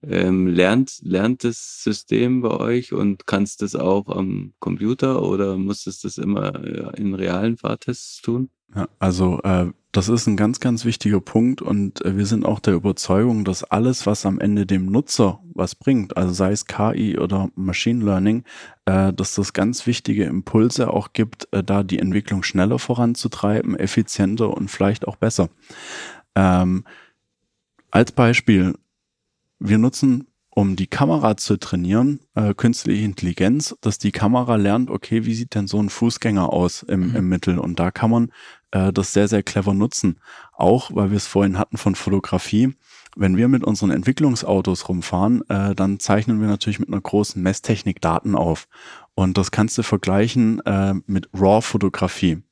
Ähm, lernt, lernt das System bei euch und kannst das auch am Computer oder musstest das immer äh, in realen Fahrtests tun? Ja, also äh, das ist ein ganz, ganz wichtiger Punkt und äh, wir sind auch der Überzeugung, dass alles, was am Ende dem Nutzer was bringt, also sei es KI oder Machine Learning, äh, dass das ganz wichtige Impulse auch gibt, äh, da die Entwicklung schneller voranzutreiben, effizienter und vielleicht auch besser. Ähm, als Beispiel, wir nutzen, um die Kamera zu trainieren, äh, künstliche Intelligenz, dass die Kamera lernt, okay, wie sieht denn so ein Fußgänger aus im, mhm. im Mittel? Und da kann man äh, das sehr, sehr clever nutzen. Auch, weil wir es vorhin hatten von Fotografie. Wenn wir mit unseren Entwicklungsautos rumfahren, äh, dann zeichnen wir natürlich mit einer großen Messtechnik Daten auf. Und das kannst du vergleichen äh, mit RAW-Fotografie.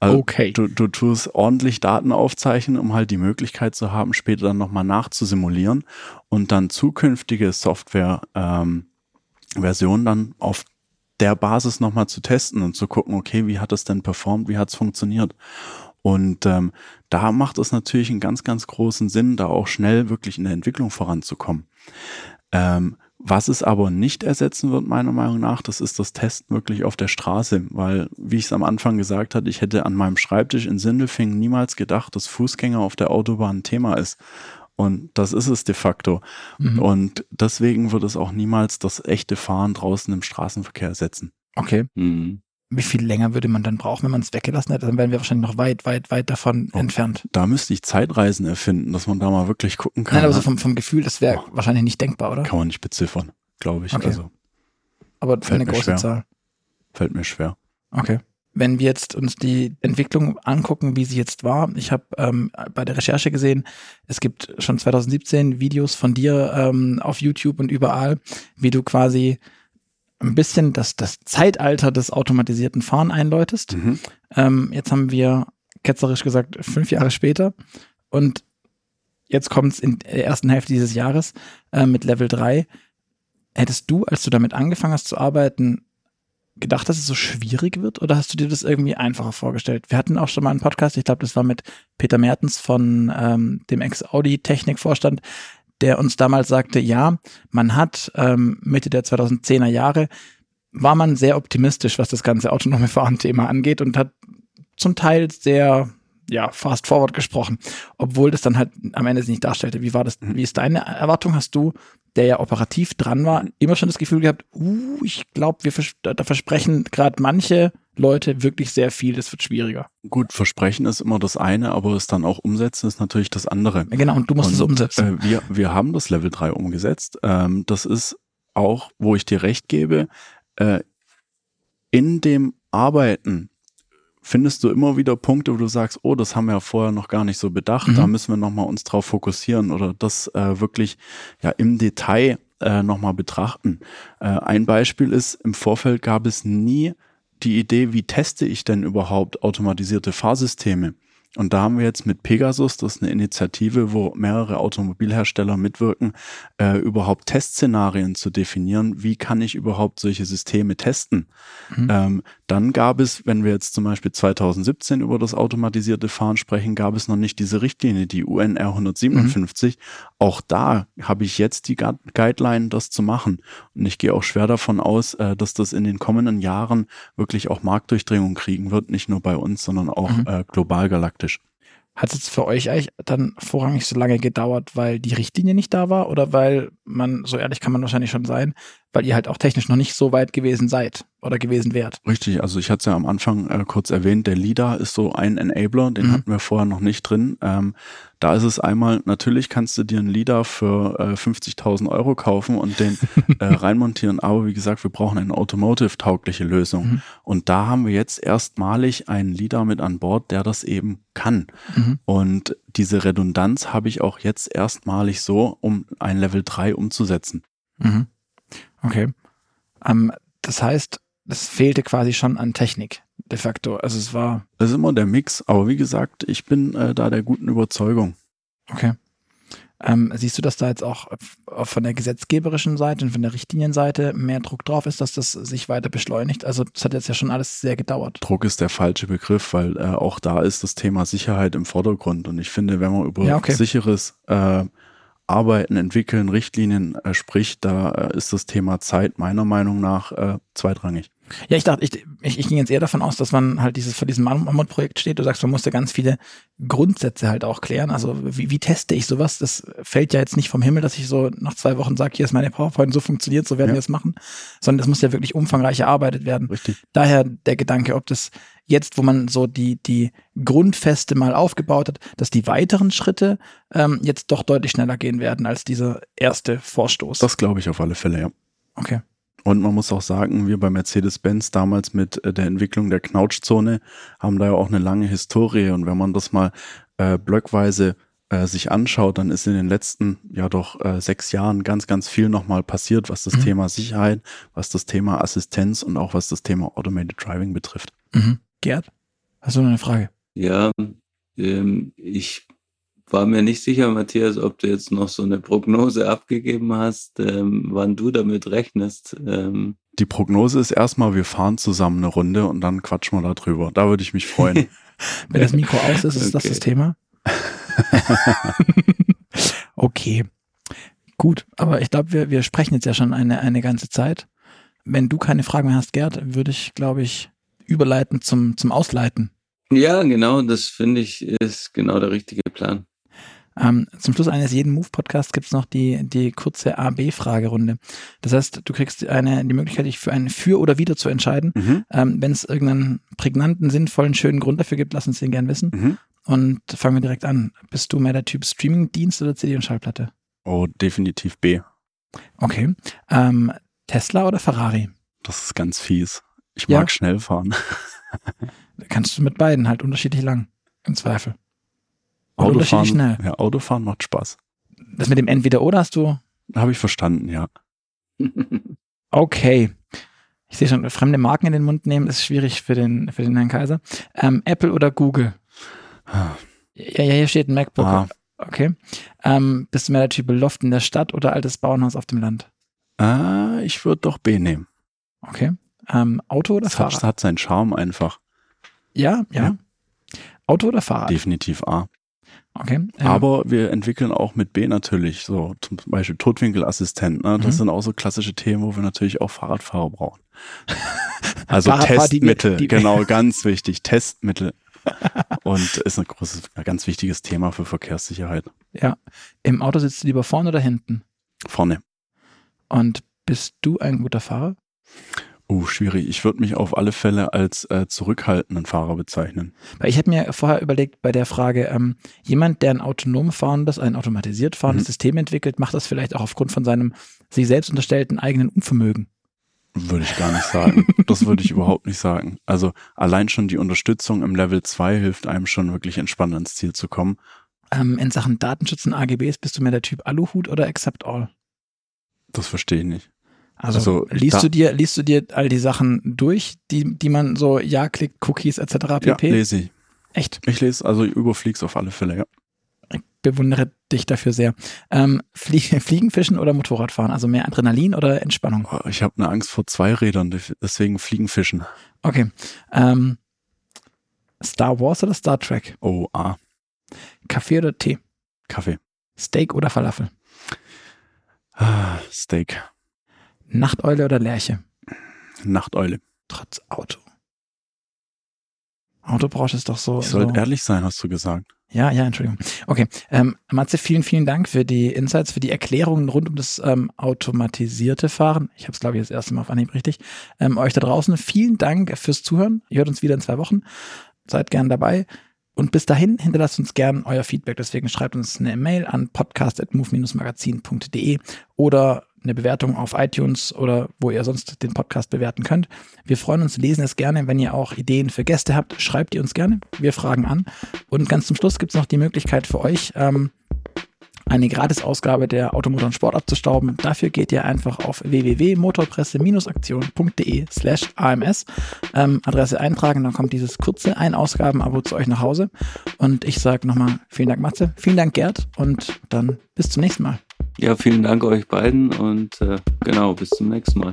Also okay. Du, du tust ordentlich Daten aufzeichnen, um halt die Möglichkeit zu haben, später dann nochmal nachzusimulieren und dann zukünftige Software-Versionen ähm, dann auf der Basis nochmal zu testen und zu gucken, okay, wie hat es denn performt, wie hat es funktioniert. Und ähm, da macht es natürlich einen ganz, ganz großen Sinn, da auch schnell wirklich in der Entwicklung voranzukommen. Ähm, was es aber nicht ersetzen wird, meiner Meinung nach, das ist das Testen wirklich auf der Straße, weil, wie ich es am Anfang gesagt hatte, ich hätte an meinem Schreibtisch in Sindelfingen niemals gedacht, dass Fußgänger auf der Autobahn ein Thema ist. Und das ist es de facto. Mhm. Und deswegen wird es auch niemals das echte Fahren draußen im Straßenverkehr ersetzen. Okay. Mhm. Wie viel länger würde man dann brauchen, wenn man es weggelassen hätte? Dann wären wir wahrscheinlich noch weit, weit, weit davon oh, entfernt. Da müsste ich Zeitreisen erfinden, dass man da mal wirklich gucken kann. Nein, aber so vom, vom Gefühl, das wäre oh. wahrscheinlich nicht denkbar, oder? Kann man nicht beziffern, glaube ich. Okay. Also, aber für eine große schwer. Zahl. Fällt mir schwer. Okay wenn wir jetzt uns die Entwicklung angucken, wie sie jetzt war, ich habe ähm, bei der Recherche gesehen, es gibt schon 2017 Videos von dir ähm, auf YouTube und überall, wie du quasi ein bisschen das, das Zeitalter des automatisierten Fahren einläutest. Mhm. Ähm, jetzt haben wir ketzerisch gesagt fünf Jahre später und jetzt kommt es in der ersten Hälfte dieses Jahres äh, mit Level 3. Hättest du, als du damit angefangen hast zu arbeiten, gedacht, dass es so schwierig wird oder hast du dir das irgendwie einfacher vorgestellt? Wir hatten auch schon mal einen Podcast, ich glaube, das war mit Peter Mertens von ähm, dem Ex-Audi-Technikvorstand, der uns damals sagte, ja, man hat ähm, Mitte der 2010er Jahre, war man sehr optimistisch, was das ganze autonome Fahren-Thema angeht und hat zum Teil sehr ja, fast forward gesprochen, obwohl das dann halt am Ende sich nicht darstellte. Wie war das, mhm. wie ist deine Erwartung? Hast du, der ja operativ dran war, immer schon das Gefühl gehabt, uh, ich glaube, wir vers da versprechen gerade manche Leute wirklich sehr viel, das wird schwieriger. Gut, Versprechen ist immer das eine, aber es dann auch umsetzen ist natürlich das andere. Genau, und du musst und, es umsetzen. Äh, wir, wir haben das Level 3 umgesetzt. Ähm, das ist auch, wo ich dir recht gebe, äh, in dem Arbeiten findest du immer wieder Punkte, wo du sagst, oh, das haben wir ja vorher noch gar nicht so bedacht, mhm. da müssen wir nochmal uns drauf fokussieren oder das äh, wirklich ja im Detail äh, nochmal betrachten. Äh, ein Beispiel ist, im Vorfeld gab es nie die Idee, wie teste ich denn überhaupt automatisierte Fahrsysteme? Und da haben wir jetzt mit Pegasus, das ist eine Initiative, wo mehrere Automobilhersteller mitwirken, äh, überhaupt Testszenarien zu definieren. Wie kann ich überhaupt solche Systeme testen? Mhm. Ähm, dann gab es, wenn wir jetzt zum Beispiel 2017 über das automatisierte Fahren sprechen, gab es noch nicht diese Richtlinie, die UNR 157. Mhm. Auch da habe ich jetzt die Guideline, das zu machen. Und ich gehe auch schwer davon aus, äh, dass das in den kommenden Jahren wirklich auch Marktdurchdringung kriegen wird, nicht nur bei uns, sondern auch mhm. äh, global galaktisch. Hat es für euch eigentlich dann vorrangig so lange gedauert, weil die Richtlinie nicht da war oder weil man, so ehrlich kann man wahrscheinlich schon sein, weil ihr halt auch technisch noch nicht so weit gewesen seid oder gewesen wärt? Richtig, also ich hatte es ja am Anfang äh, kurz erwähnt, der LIDAR ist so ein Enabler, den mhm. hatten wir vorher noch nicht drin. Ähm, da ist es einmal, natürlich kannst du dir einen LIDAR für äh, 50.000 Euro kaufen und den äh, reinmontieren, aber wie gesagt, wir brauchen eine automotive-taugliche Lösung. Mhm. Und da haben wir jetzt erstmalig einen LIDAR mit an Bord, der das eben kann. Mhm. Und diese Redundanz habe ich auch jetzt erstmalig so, um ein Level 3 umzusetzen. Mhm. Okay. Ähm, das heißt, es fehlte quasi schon an Technik de facto. Also es war. Das ist immer der Mix, aber wie gesagt, ich bin äh, da der guten Überzeugung. Okay. Ähm, siehst du, dass da jetzt auch von der gesetzgeberischen Seite und von der Richtlinienseite mehr Druck drauf ist, dass das sich weiter beschleunigt? Also das hat jetzt ja schon alles sehr gedauert. Druck ist der falsche Begriff, weil äh, auch da ist das Thema Sicherheit im Vordergrund. Und ich finde, wenn man über Ja, okay. sicheres äh, Arbeiten, Entwickeln, Richtlinien äh, spricht, da äh, ist das Thema Zeit meiner Meinung nach äh, zweitrangig. Ja, ich dachte, ich, ich, ich ging jetzt eher davon aus, dass man halt dieses vor diesem Mammut-Projekt steht. Du sagst, man muss ja ganz viele Grundsätze halt auch klären. Also wie, wie teste ich sowas? Das fällt ja jetzt nicht vom Himmel, dass ich so nach zwei Wochen sage, hier ist meine PowerPoint, so funktioniert, so werden Ja. wir es machen, sondern das muss ja wirklich umfangreich erarbeitet werden. Richtig. Daher der Gedanke, ob das jetzt, wo man so die, die Grundfeste mal aufgebaut hat, dass die weiteren Schritte ähm, jetzt doch deutlich schneller gehen werden als dieser erste Vorstoß. Das glaube ich auf alle Fälle, ja. okay. Und man muss auch sagen, wir bei Mercedes-Benz damals mit äh, der Entwicklung der Knautschzone haben da ja auch eine lange Historie. Und wenn man das mal äh, blockweise äh, sich anschaut, dann ist in den letzten, ja doch, äh, sechs Jahren ganz, ganz viel nochmal passiert, was das Mhm. Thema Sicherheit, was das Thema Assistenz und auch was das Thema Automated Driving betrifft. Mhm. Gerd, hast du noch eine Frage? Ja, ähm, ich war mir nicht sicher, Matthias, ob du jetzt noch so eine Prognose abgegeben hast, ähm, wann du damit rechnest. Ähm, Die Prognose ist erstmal, wir fahren zusammen eine Runde und dann quatschen wir da drüber. Da würde ich mich freuen. Wenn das Mikro aus ist, ist das Okay. das Thema? okay. Gut, aber ich glaube, wir, wir sprechen jetzt ja schon eine, eine ganze Zeit. Wenn du keine Fragen mehr hast, Gerd, würde ich, glaube ich, überleiten zum, zum Ausleiten. ja, genau, das finde ich ist genau der richtige Plan. Ähm, zum Schluss eines jeden Move-Podcasts gibt es noch die, die kurze AB-Fragerunde. Das heißt, du kriegst eine, die Möglichkeit, dich für ein Für oder Wider zu entscheiden. mhm. Ähm, Wenn es irgendeinen prägnanten, sinnvollen, schönen Grund dafür gibt, lass uns den gern wissen. Mhm. Und fangen wir direkt an. Bist du mehr der Typ Streaming-Dienst oder CD und Schallplatte? Oh, definitiv B. Okay. Ähm, Tesla oder Ferrari? Das ist ganz fies. Ich Ja. mag schnell fahren. Kannst du mit beiden halt unterschiedlich lang, im Zweifel. Unterschiedlich schnell. ja, Autofahren macht Spaß. Das mit dem Entweder oder hast du. Habe ich verstanden, ja. Okay. Ich sehe schon, fremde Marken in den Mund nehmen ist schwierig für den, für den Herrn Kaiser. Ähm, Apple oder Google? Ja, ja, hier steht ein MacBook. Ah, Okay. Ähm, bist du mehr der Typ Loft in der Stadt oder altes Bauernhaus auf dem Land? ah, ich würde doch B nehmen. Okay. Ähm, Auto oder Das hat, Fahrrad? hat seinen Charme einfach. Ja, ja, Ja. Auto oder Fahrrad? Definitiv A. Okay. Ähm, Aber wir entwickeln auch mit B natürlich so zum Beispiel Totwinkelassistent. Ne? Das Mhm. sind auch so klassische Themen, wo wir natürlich auch Fahrradfahrer brauchen. Also Fahrradfahrer, die Testmittel, die- genau, ganz wichtig. Testmittel. Und ist ein großes, ein ganz wichtiges Thema für Verkehrssicherheit. ja. Im Auto sitzt du lieber vorne oder hinten? Vorne. Und bist du ein guter Fahrer? Uh, schwierig. Ich würde mich auf alle Fälle als äh, zurückhaltenden Fahrer bezeichnen. Weil ich habe mir vorher überlegt bei der Frage, ähm, jemand, der ein autonom fahrendes, ein automatisiert fahrendes Mhm. System entwickelt, macht das vielleicht auch aufgrund von seinem sich selbst unterstellten eigenen Unvermögen. Würde ich gar nicht sagen. Das würde ich überhaupt nicht sagen. Also allein schon die Unterstützung im Level 2 hilft einem schon wirklich entspannt ans Ziel zu kommen. Ähm, in Sachen Datenschutz und AGBs bist du mehr der Typ Aluhut oder Accept All? Das verstehe ich nicht. Also, Also, liest du dir liest du dir all die Sachen durch, die die man so ja klickt, Cookies etc. Ja, pp. lese ich. Echt, Ich lese, also überflieg's auf alle Fälle, ja. bewundere dich dafür sehr. Ähm, Flie Fliegen, Fischen oder Motorradfahren? Also mehr Adrenalin oder Entspannung? Oh, Ich habe eine Angst vor Zweirädern, deswegen fliegen Fischen. Okay. Ähm, Star Wars oder Star Trek? Oh, ah, Kaffee oder Tee? Kaffee. Steak oder Falafel? Ah, Steak. Nachteule oder Lerche? Nachteule. Trotz Auto. Autobranche ist doch so. Ich sollte so. ehrlich sein, hast du gesagt. Ja, ja, Entschuldigung. Okay. Ähm, Matze, vielen, vielen Dank für die Insights, für die Erklärungen rund um das ähm, automatisierte Fahren. Ich habe es, glaube ich, das erste Mal auf Anhieb richtig. Ähm, euch da draußen, vielen Dank fürs Zuhören. Ihr hört uns wieder in zwei Wochen. Seid gern dabei. Und bis dahin hinterlasst uns gern euer Feedback. Deswegen schreibt uns eine Mail an podcast.move-magazin.de oder eine Bewertung auf iTunes oder wo ihr sonst den Podcast bewerten könnt. Wir freuen uns, lesen es gerne. Wenn ihr auch Ideen für Gäste habt, schreibt ihr uns gerne. Wir fragen an. Und ganz zum Schluss gibt es noch die Möglichkeit für euch, ähm, eine Gratisausgabe der Automotor und Sport abzustauben. Dafür geht ihr einfach auf www.motorpresse-aktion.de slash AMS, ähm, Adresse eintragen, dann kommt dieses kurze Ein-Ausgaben-Abo zu euch nach Hause. Und ich sage nochmal vielen Dank Matze, vielen Dank Gerd und dann bis zum nächsten Mal. Ja, vielen Dank euch beiden und äh, genau, bis zum nächsten Mal.